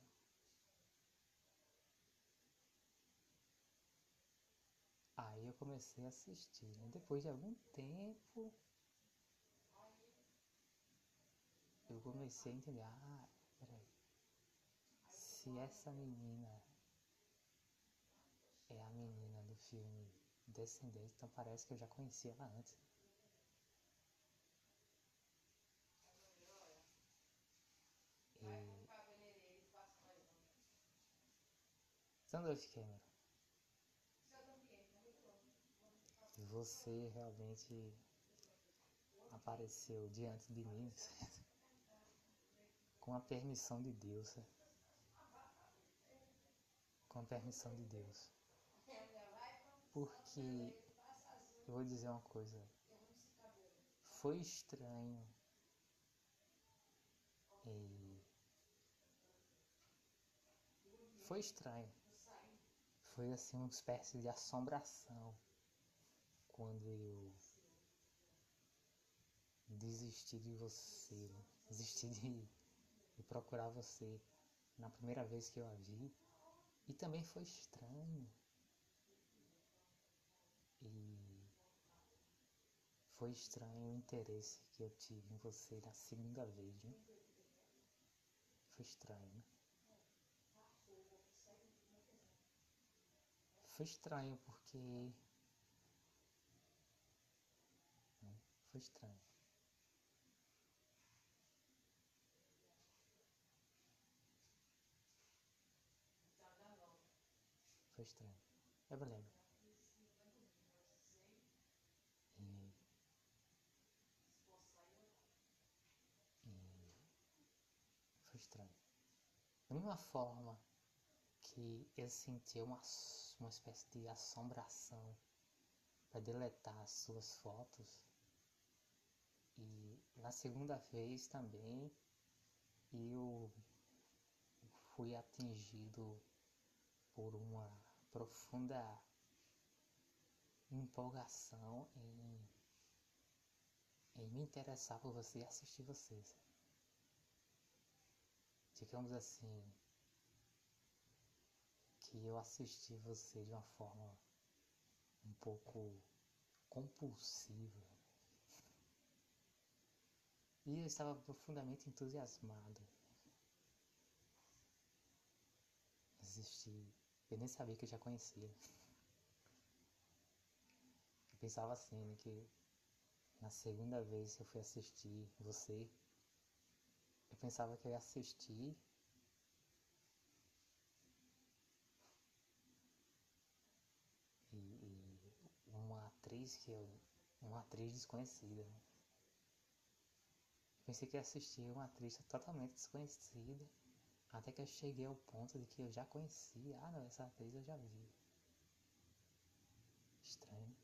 [SPEAKER 1] Aí eu comecei a assistir, né? Depois de algum tempo, eu comecei a entender, ah, peraí, se essa menina é a menina do filme Descendente, então parece que eu já conhecia ela antes. Sandolph Cameron. Você realmente apareceu diante de mim com a permissão de Deus. Com a permissão de Deus. Porque eu vou dizer uma coisa. Foi estranho. E foi estranho. Foi assim uma espécie de assombração quando eu desisti de você, desisti de, de procurar você na primeira vez que eu a vi. E também foi estranho. E foi estranho o interesse que eu tive em você na segunda vez, né? Foi estranho, né? Foi estranho porque Foi estranho. Foi estranho. Eu me lembro. Foi estranho. Da mesma forma que eu senti uma, uma espécie de assombração para deletar as suas fotos, e na segunda vez também eu fui atingido por uma profunda empolgação em, em me interessar por você e assistir vocês. Digamos assim, que eu assisti você de uma forma um pouco compulsiva. E eu estava profundamente entusiasmado. Assisti. Eu nem sabia que eu já conhecia. Eu pensava assim, né, que na segunda vez que eu fui assistir você, eu pensava que eu ia assistir atriz que eu. uma atriz desconhecida. Né? Pensei que ia assistir uma atriz totalmente desconhecida. Até que eu cheguei ao ponto de que eu já conhecia. Ah não, essa atriz eu já vi. Estranho.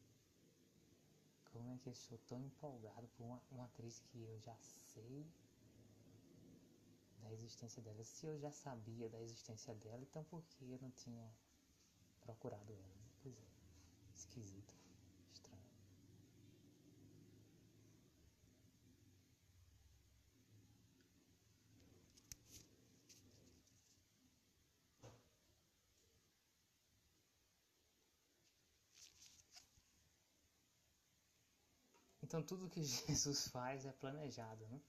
[SPEAKER 1] Como é que eu estou tão empolgado por uma, uma atriz que eu já sei da existência dela? Se eu já sabia da existência dela, então por que eu não tinha procurado ela? Pois é, esquisito. Então tudo que Jesus faz é planejado, né?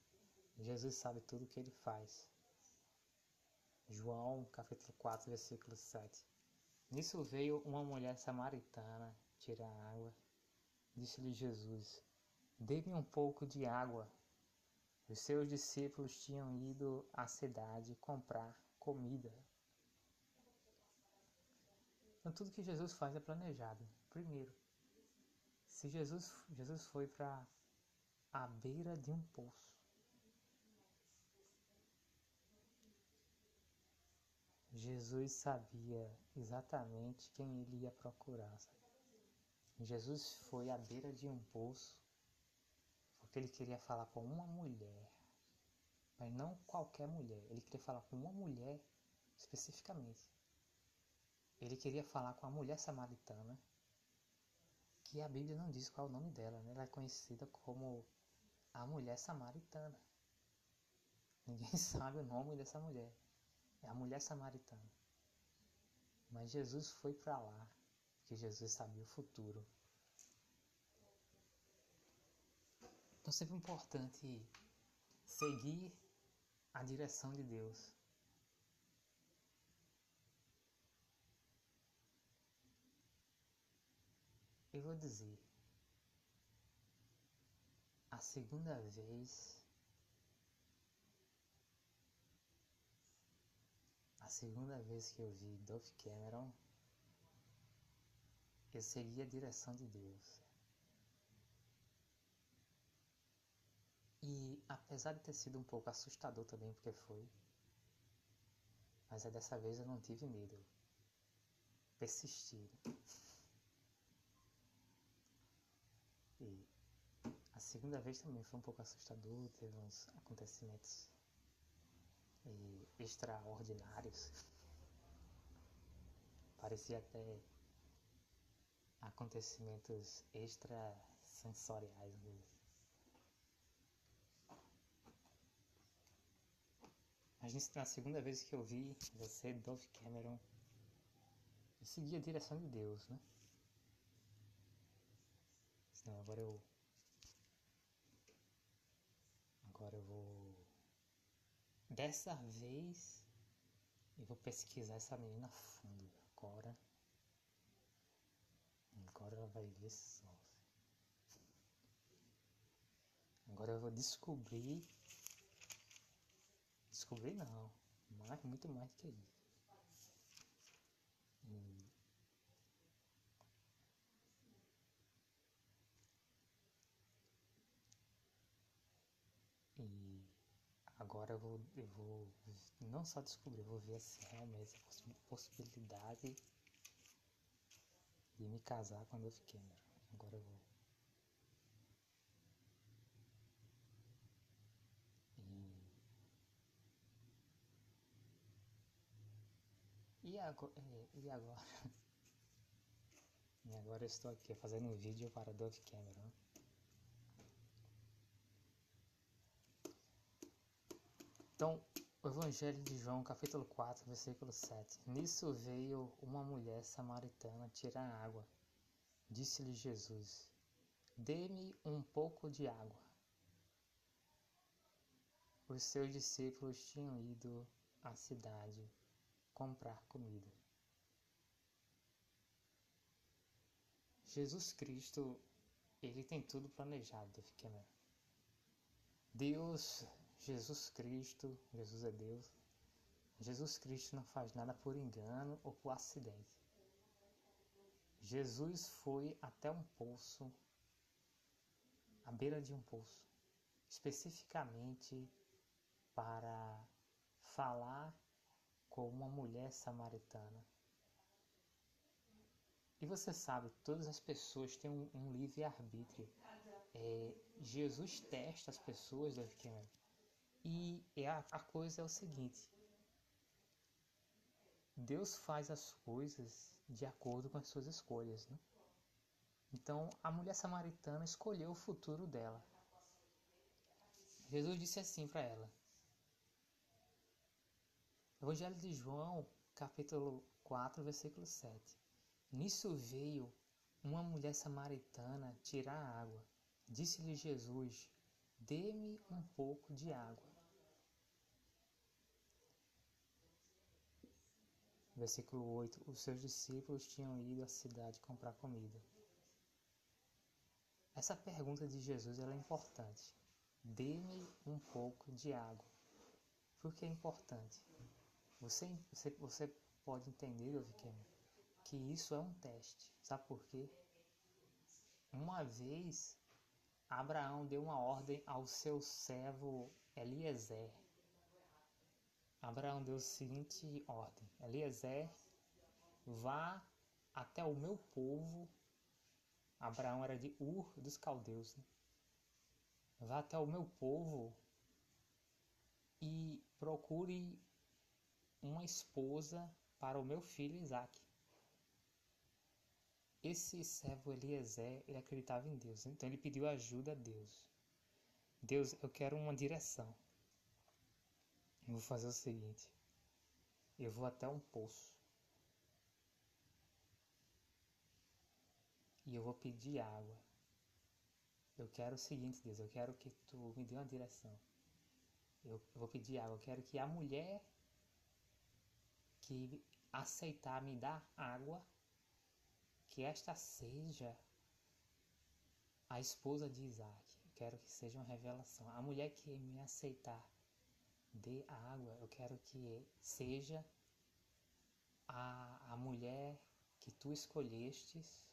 [SPEAKER 1] Jesus sabe tudo que ele faz. João capítulo 4, versículo 7. Nisso veio uma mulher samaritana tirar água. Disse-lhe Jesus: Dê-me um pouco de água. Os seus discípulos tinham ido à cidade comprar comida. Então tudo que Jesus faz é planejado. Primeiro, se Jesus, Jesus foi para a beira de um poço, Jesus sabia exatamente quem ele ia procurar. Sabe? Jesus foi à beira de um poço porque ele queria falar com uma mulher, mas não qualquer mulher. Ele queria falar com uma mulher especificamente. Ele queria falar com a mulher samaritana que a Bíblia não diz qual é o nome dela, né? ela é conhecida como a mulher samaritana. Ninguém sabe o nome dessa mulher. É a mulher samaritana. Mas Jesus foi para lá, porque Jesus sabia o futuro. Então, sempre é importante seguir a direção de Deus. Eu vou dizer, a segunda vez, a segunda vez que eu vi Dove Cameron, eu segui a direção de Deus. E apesar de ter sido um pouco assustador também, porque foi, mas é dessa vez eu não tive medo. Persisti. E a segunda vez também foi um pouco assustador, teve uns acontecimentos e, extraordinários. Parecia até acontecimentos extrasensoriais mesmo. Mas na segunda vez que eu vi você, Dove Cameron, eu segui a direção de Deus, né? Não, agora eu. Agora eu vou. Dessa vez eu vou pesquisar essa menina a fundo. Agora. Agora ela vai ver só. Agora eu vou descobrir. Descobrir não. Mais, muito mais que isso. Agora eu vou, eu vou não só descobrir, eu vou ver se realmente a possibilidade de me casar com a Dolph Cameron. Agora eu vou. E, e agora, é, e agora? E agora eu estou aqui fazendo um vídeo para Dove Cameron. Então, o Evangelho de João, capítulo 4, versículo 7. Nisso veio uma mulher samaritana tirar água. Disse-lhe Jesus: Dê-me um pouco de água. Os seus discípulos tinham ido à cidade comprar comida. Jesus Cristo, ele tem tudo planejado, Cameron. Deus, Jesus Cristo, Jesus é Deus. Jesus Cristo não faz nada por engano ou por acidente. Jesus foi até um poço, à beira de um poço, especificamente para falar com uma mulher samaritana. E você sabe, todas as pessoas têm um, um livre-arbítrio. É, Jesus testa as pessoas, David Cameron. E é a, coisa é o seguinte: Deus faz as coisas de acordo com as suas escolhas. Né? Então, a mulher samaritana escolheu o futuro dela. Jesus disse assim para ela: Evangelho de João, capítulo 4, versículo 7. Nisso veio uma mulher samaritana tirar água. Disse-lhe Jesus: Dê-me um pouco de água. Versículo 8: Os seus discípulos tinham ido à cidade comprar comida. Essa pergunta de Jesus é importante. Dê-me um pouco de água. Por que é importante? Você, você, você pode entender, Oviquema, que isso é um teste. Sabe por quê? Uma vez, Abraão deu uma ordem ao seu servo Eliezer. Abraão deu a seguinte ordem: Eliezer, vá até o meu povo. Abraão era de Ur dos caldeus. Né? Vá até o meu povo e procure uma esposa para o meu filho Isaac. Esse servo Eliezer, ele acreditava em Deus, então ele pediu ajuda a Deus. Deus, eu quero uma direção. Eu vou fazer o seguinte: eu vou até um poço e eu vou pedir água. Eu quero o seguinte, Deus, eu quero que tu me dê uma direção. Eu vou pedir água, eu quero que a mulher que aceitar me dar água, que esta seja a esposa de Isaac. Eu quero que seja uma revelação. A mulher que me aceitar dê água, eu quero que seja a, a mulher que tu escolhestes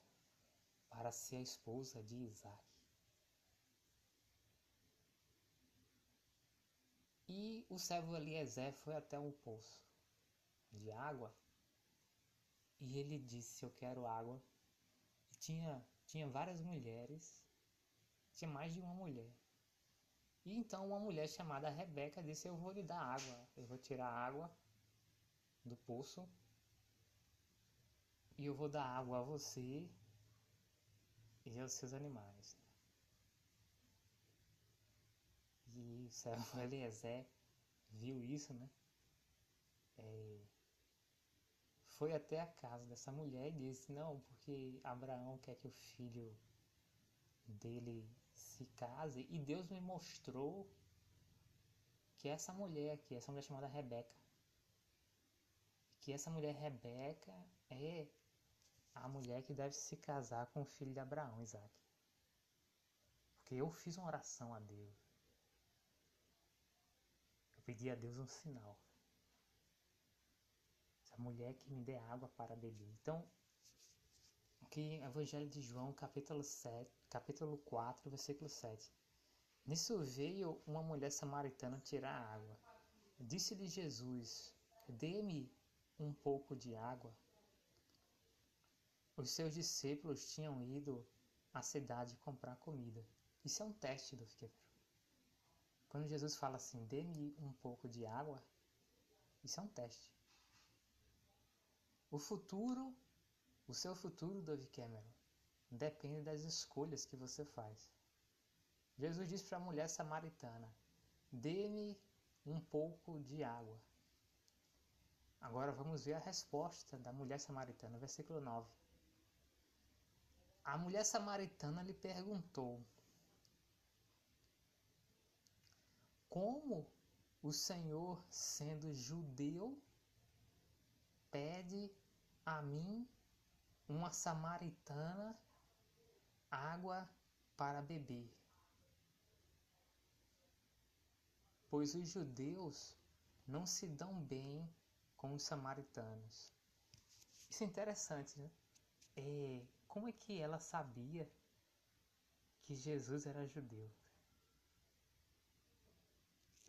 [SPEAKER 1] para ser a esposa de Isaac. E o servo Eliezer foi até um poço de água. E ele disse: Eu quero água. E tinha, tinha várias mulheres, tinha mais de uma mulher. E então uma mulher chamada Rebeca disse: Eu vou lhe dar água, eu vou tirar água do poço e eu vou dar água a você e aos seus animais. E o servo Eliezer viu isso, né? É, foi até a casa dessa mulher e disse: Não, porque Abraão quer que o filho dele se case. E Deus me mostrou que essa mulher aqui, essa mulher chamada Rebeca, que essa mulher Rebeca é a mulher que deve se casar com o filho de Abraão, Isaac. Porque eu fiz uma oração a Deus. Eu pedi a Deus um sinal mulher que me dê água para beber. Então, aqui Evangelho de João, capítulo 7, capítulo 4, versículo 7. Nisso veio uma mulher samaritana tirar água. Disse-lhe Jesus: Dê-me um pouco de água. Os seus discípulos tinham ido à cidade comprar comida. Isso é um teste do Fiqueiro. Quando Jesus fala assim, dê-me um pouco de água, isso é um teste. O futuro, o seu futuro, Dove Cameron, depende das escolhas que você faz. Jesus disse para a mulher samaritana: Dê-me um pouco de água. Agora vamos ver a resposta da mulher samaritana, versículo 9. A mulher samaritana lhe perguntou: Como o Senhor, sendo judeu, pede a mim, uma samaritana, água para beber. Pois os judeus não se dão bem com os samaritanos. Isso é interessante, né? É, como é que ela sabia que Jesus era judeu?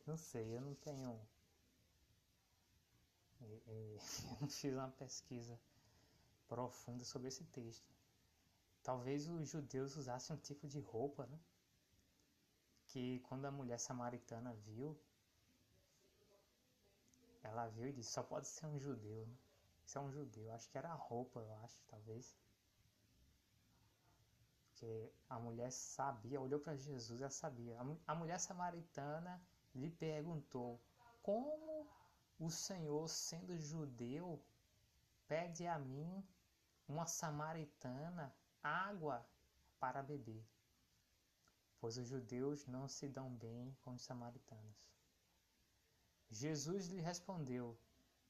[SPEAKER 1] Não sei, eu não tenho. É, é, eu não fiz uma pesquisa profunda sobre esse texto. Talvez os judeus usassem um tipo de roupa, né? Que quando a mulher samaritana viu, ela viu e disse: só pode ser um judeu, né? Isso é um judeu. Acho que era a roupa, eu acho, talvez. Porque a mulher sabia, olhou para Jesus e ela sabia. A mulher samaritana lhe perguntou: Como o Senhor, sendo judeu, pede a mim, uma samaritana, água para beber? Pois os judeus não se dão bem com os samaritanos. Jesus lhe respondeu: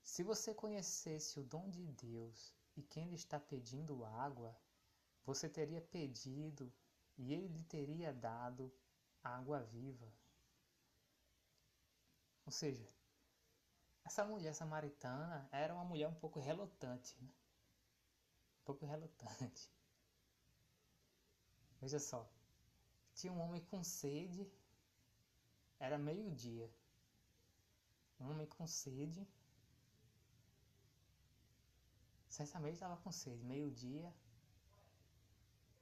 [SPEAKER 1] Se você conhecesse o dom de Deus e quem lhe está pedindo água, você teria pedido e ele lhe teria dado água viva. Ou seja, essa mulher samaritana era uma mulher um pouco relutante, né? Pouco relutante. Veja só, tinha um homem com sede, era meio-dia. Um homem com sede, certamente estava com sede, meio-dia.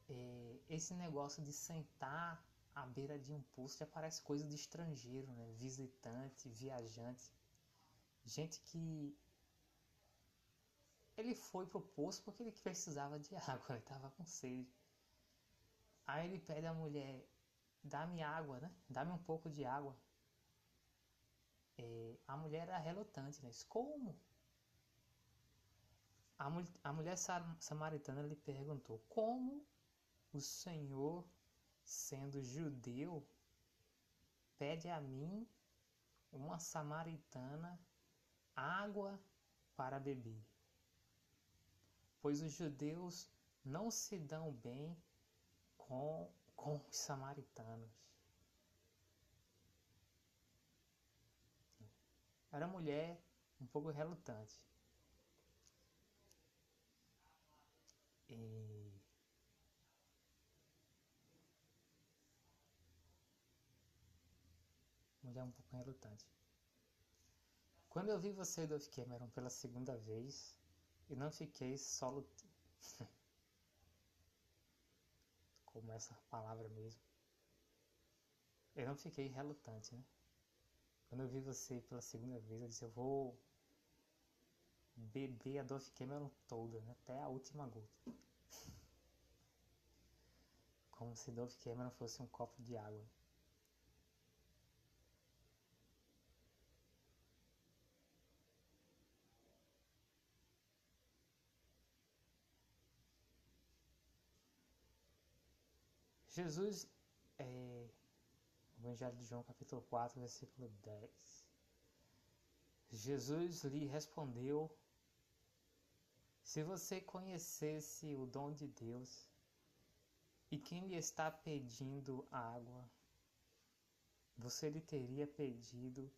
[SPEAKER 1] É, esse negócio de sentar à beira de um poço já parece coisa de estrangeiro, né? Visitante, viajante. Gente que ele foi pro poço porque ele precisava de água, ele estava com sede. Aí ele pede à mulher: dá-me água, né? Dá-me um pouco de água. É, a mulher era relutante, né? Como? A, a mulher samaritana lhe perguntou: Como o Senhor sendo judeu, pede a mim, uma samaritana, água para beber. Pois os judeus não se dão bem com, com os samaritanos. Era mulher um pouco relutante. E mulher um pouco relutante. Quando eu vi você, Dolph Cameron, pela segunda vez, e não fiquei solo. Como essa palavra mesmo. Eu não fiquei relutante, né? Quando eu vi você pela segunda vez, eu disse: eu vou beber a Dolph Cameron toda, né? até a última gota. Como se Dolph Cameron fosse um copo de água. Jesus, é, Evangelho de João, capítulo 4, versículo 10. Jesus lhe respondeu: Se você conhecesse o dom de Deus e quem lhe está pedindo água, você lhe teria pedido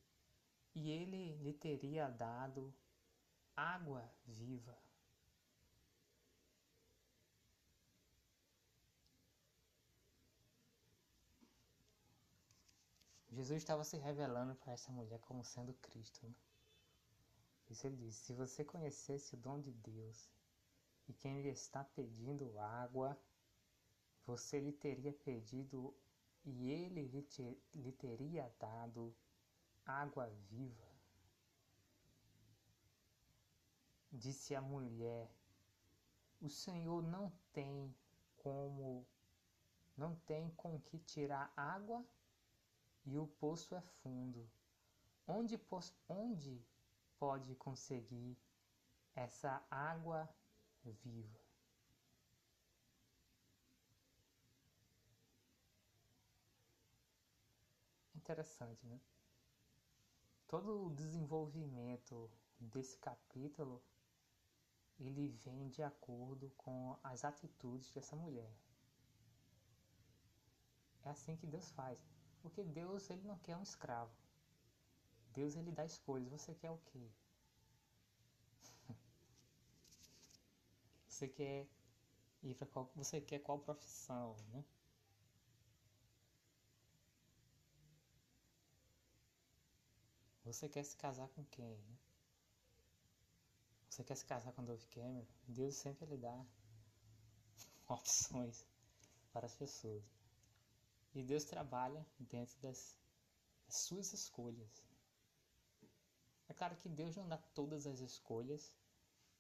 [SPEAKER 1] e ele lhe teria dado água viva. Jesus estava se revelando para essa mulher como sendo Cristo. Né? Isso ele disse: se você conhecesse o dom de Deus e quem lhe está pedindo água, você lhe teria pedido e ele lhe, te, lhe teria dado água viva. Disse a mulher: O Senhor não tem como, não tem com que tirar água e o poço é fundo. Onde, onde pode conseguir essa água viva? Interessante, né? Todo o desenvolvimento desse capítulo ele vem de acordo com as atitudes dessa mulher. É assim que Deus faz. Porque Deus ele não quer um escravo. Deus ele dá escolhas. Você quer o quê? Você quer ir para qual você quer qual profissão, né? Você quer se casar com quem? Né? Você quer se casar com Dove Cameron? Deus sempre lhe dá opções para as pessoas. E Deus trabalha dentro das, das suas escolhas. É claro que Deus não dá todas as escolhas,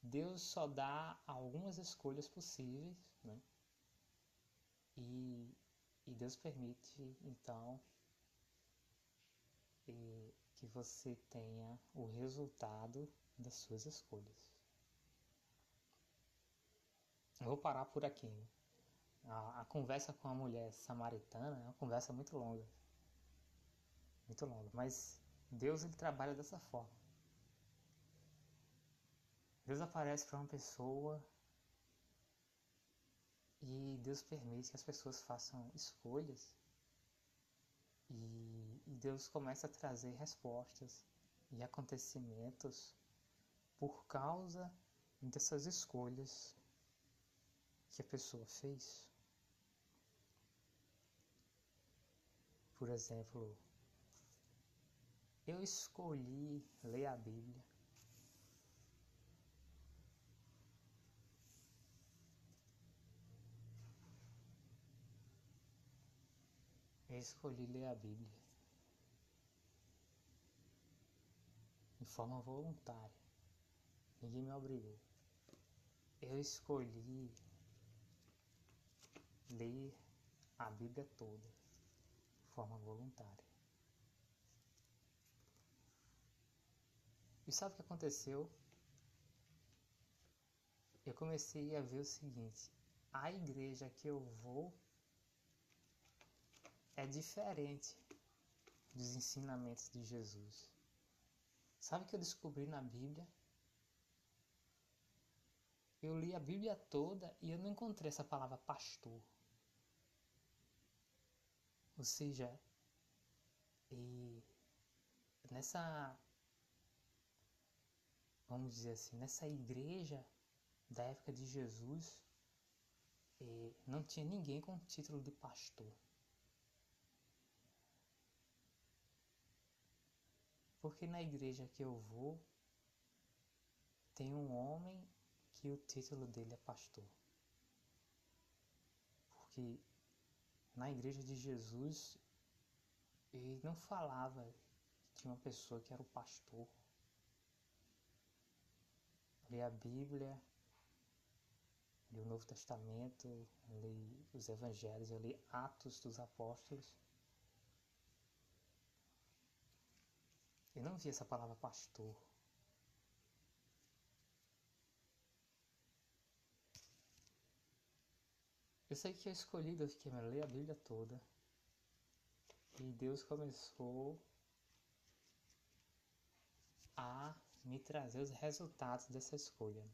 [SPEAKER 1] Deus só dá algumas escolhas possíveis, né? E, e Deus permite, então, que você tenha o resultado das suas escolhas. Eu vou parar por aqui. Né? A, a, conversa com a mulher samaritana é uma conversa muito longa. Muito longa. Mas Deus ele trabalha dessa forma. Deus aparece para uma pessoa e Deus permite que as pessoas façam escolhas e, e Deus começa a trazer respostas e acontecimentos por causa dessas escolhas que a pessoa fez. Por exemplo, eu escolhi ler a Bíblia. Eu escolhi ler a Bíblia de forma voluntária. Ninguém me obrigou. Eu escolhi ler a Bíblia toda forma voluntária. E sabe o que aconteceu? Eu comecei a ver o seguinte: a igreja que eu vou é diferente dos ensinamentos de Jesus. Sabe o que eu descobri na Bíblia? Eu li a Bíblia toda e eu não encontrei essa palavra pastor. Ou seja, e nessa, vamos dizer assim, nessa igreja da época de Jesus, não tinha ninguém com o título de pastor. Porque na igreja que eu vou, tem um homem que o título dele é pastor. Porque na igreja de Jesus, ele não falava tinha uma pessoa que era o pastor. Lê a Bíblia, li o Novo Testamento, li os Evangelhos, eu li Atos dos Apóstolos. Eu não vi essa palavra pastor. Eu sei que eu escolhi Deus que me ler a Bíblia toda. E Deus começou a me trazer os resultados dessa escolha.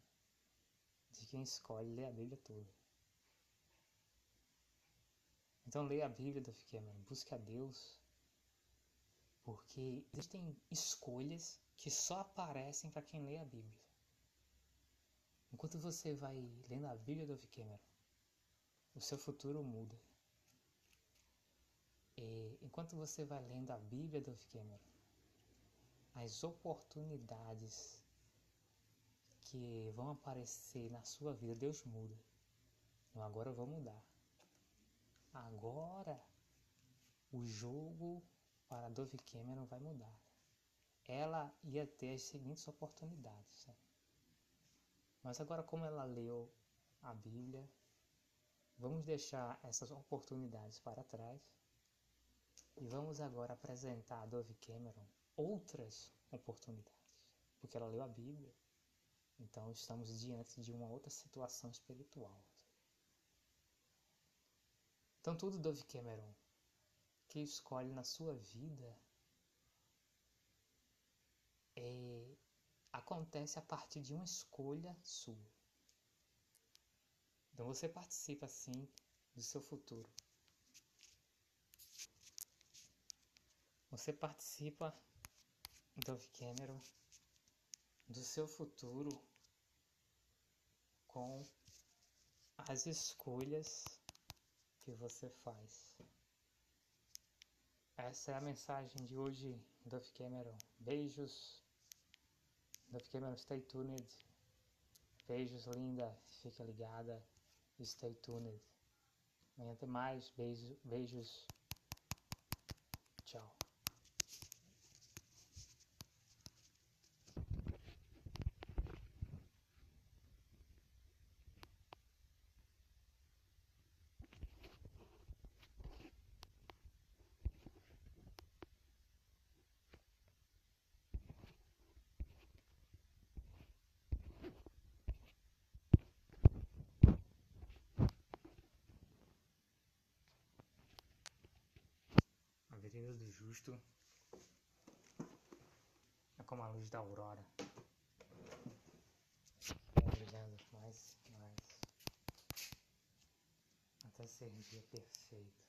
[SPEAKER 1] De quem escolhe ler a Bíblia toda. Então leia a Bíblia, Dove Cameron, busque a Deus, porque existem escolhas que só aparecem para quem lê a Bíblia. Enquanto você vai lendo a Bíblia do Cameron, o seu futuro muda. E enquanto você vai lendo a Bíblia do Cameron, as oportunidades que vão aparecer na sua vida, Deus muda. Então agora eu vou mudar. Agora o jogo para Dove Cameron vai mudar. Ela ia ter as seguintes oportunidades. Mas agora, como ela leu a Bíblia, vamos deixar essas oportunidades para trás e vamos agora apresentar a Dove Cameron outras oportunidades, porque ela leu a Bíblia. Então estamos diante de uma outra situação espiritual. Então tudo Dove Cameron que escolhe na sua vida é, acontece a partir de uma escolha sua. Então você participa assim do seu futuro. Você participa, Dove Cameron, do seu futuro com as escolhas que você faz. Essa é a mensagem de hoje, Dove Cameron. Beijos. Dove Cameron, stay tuned. Beijos, linda. Fica ligada. Stay tuned. Amanhã mais. Beijos. Beijos. Tchau. Avenida do Justo é como a luz da aurora. Brilhando mais, mais. Até ser dia perfeito.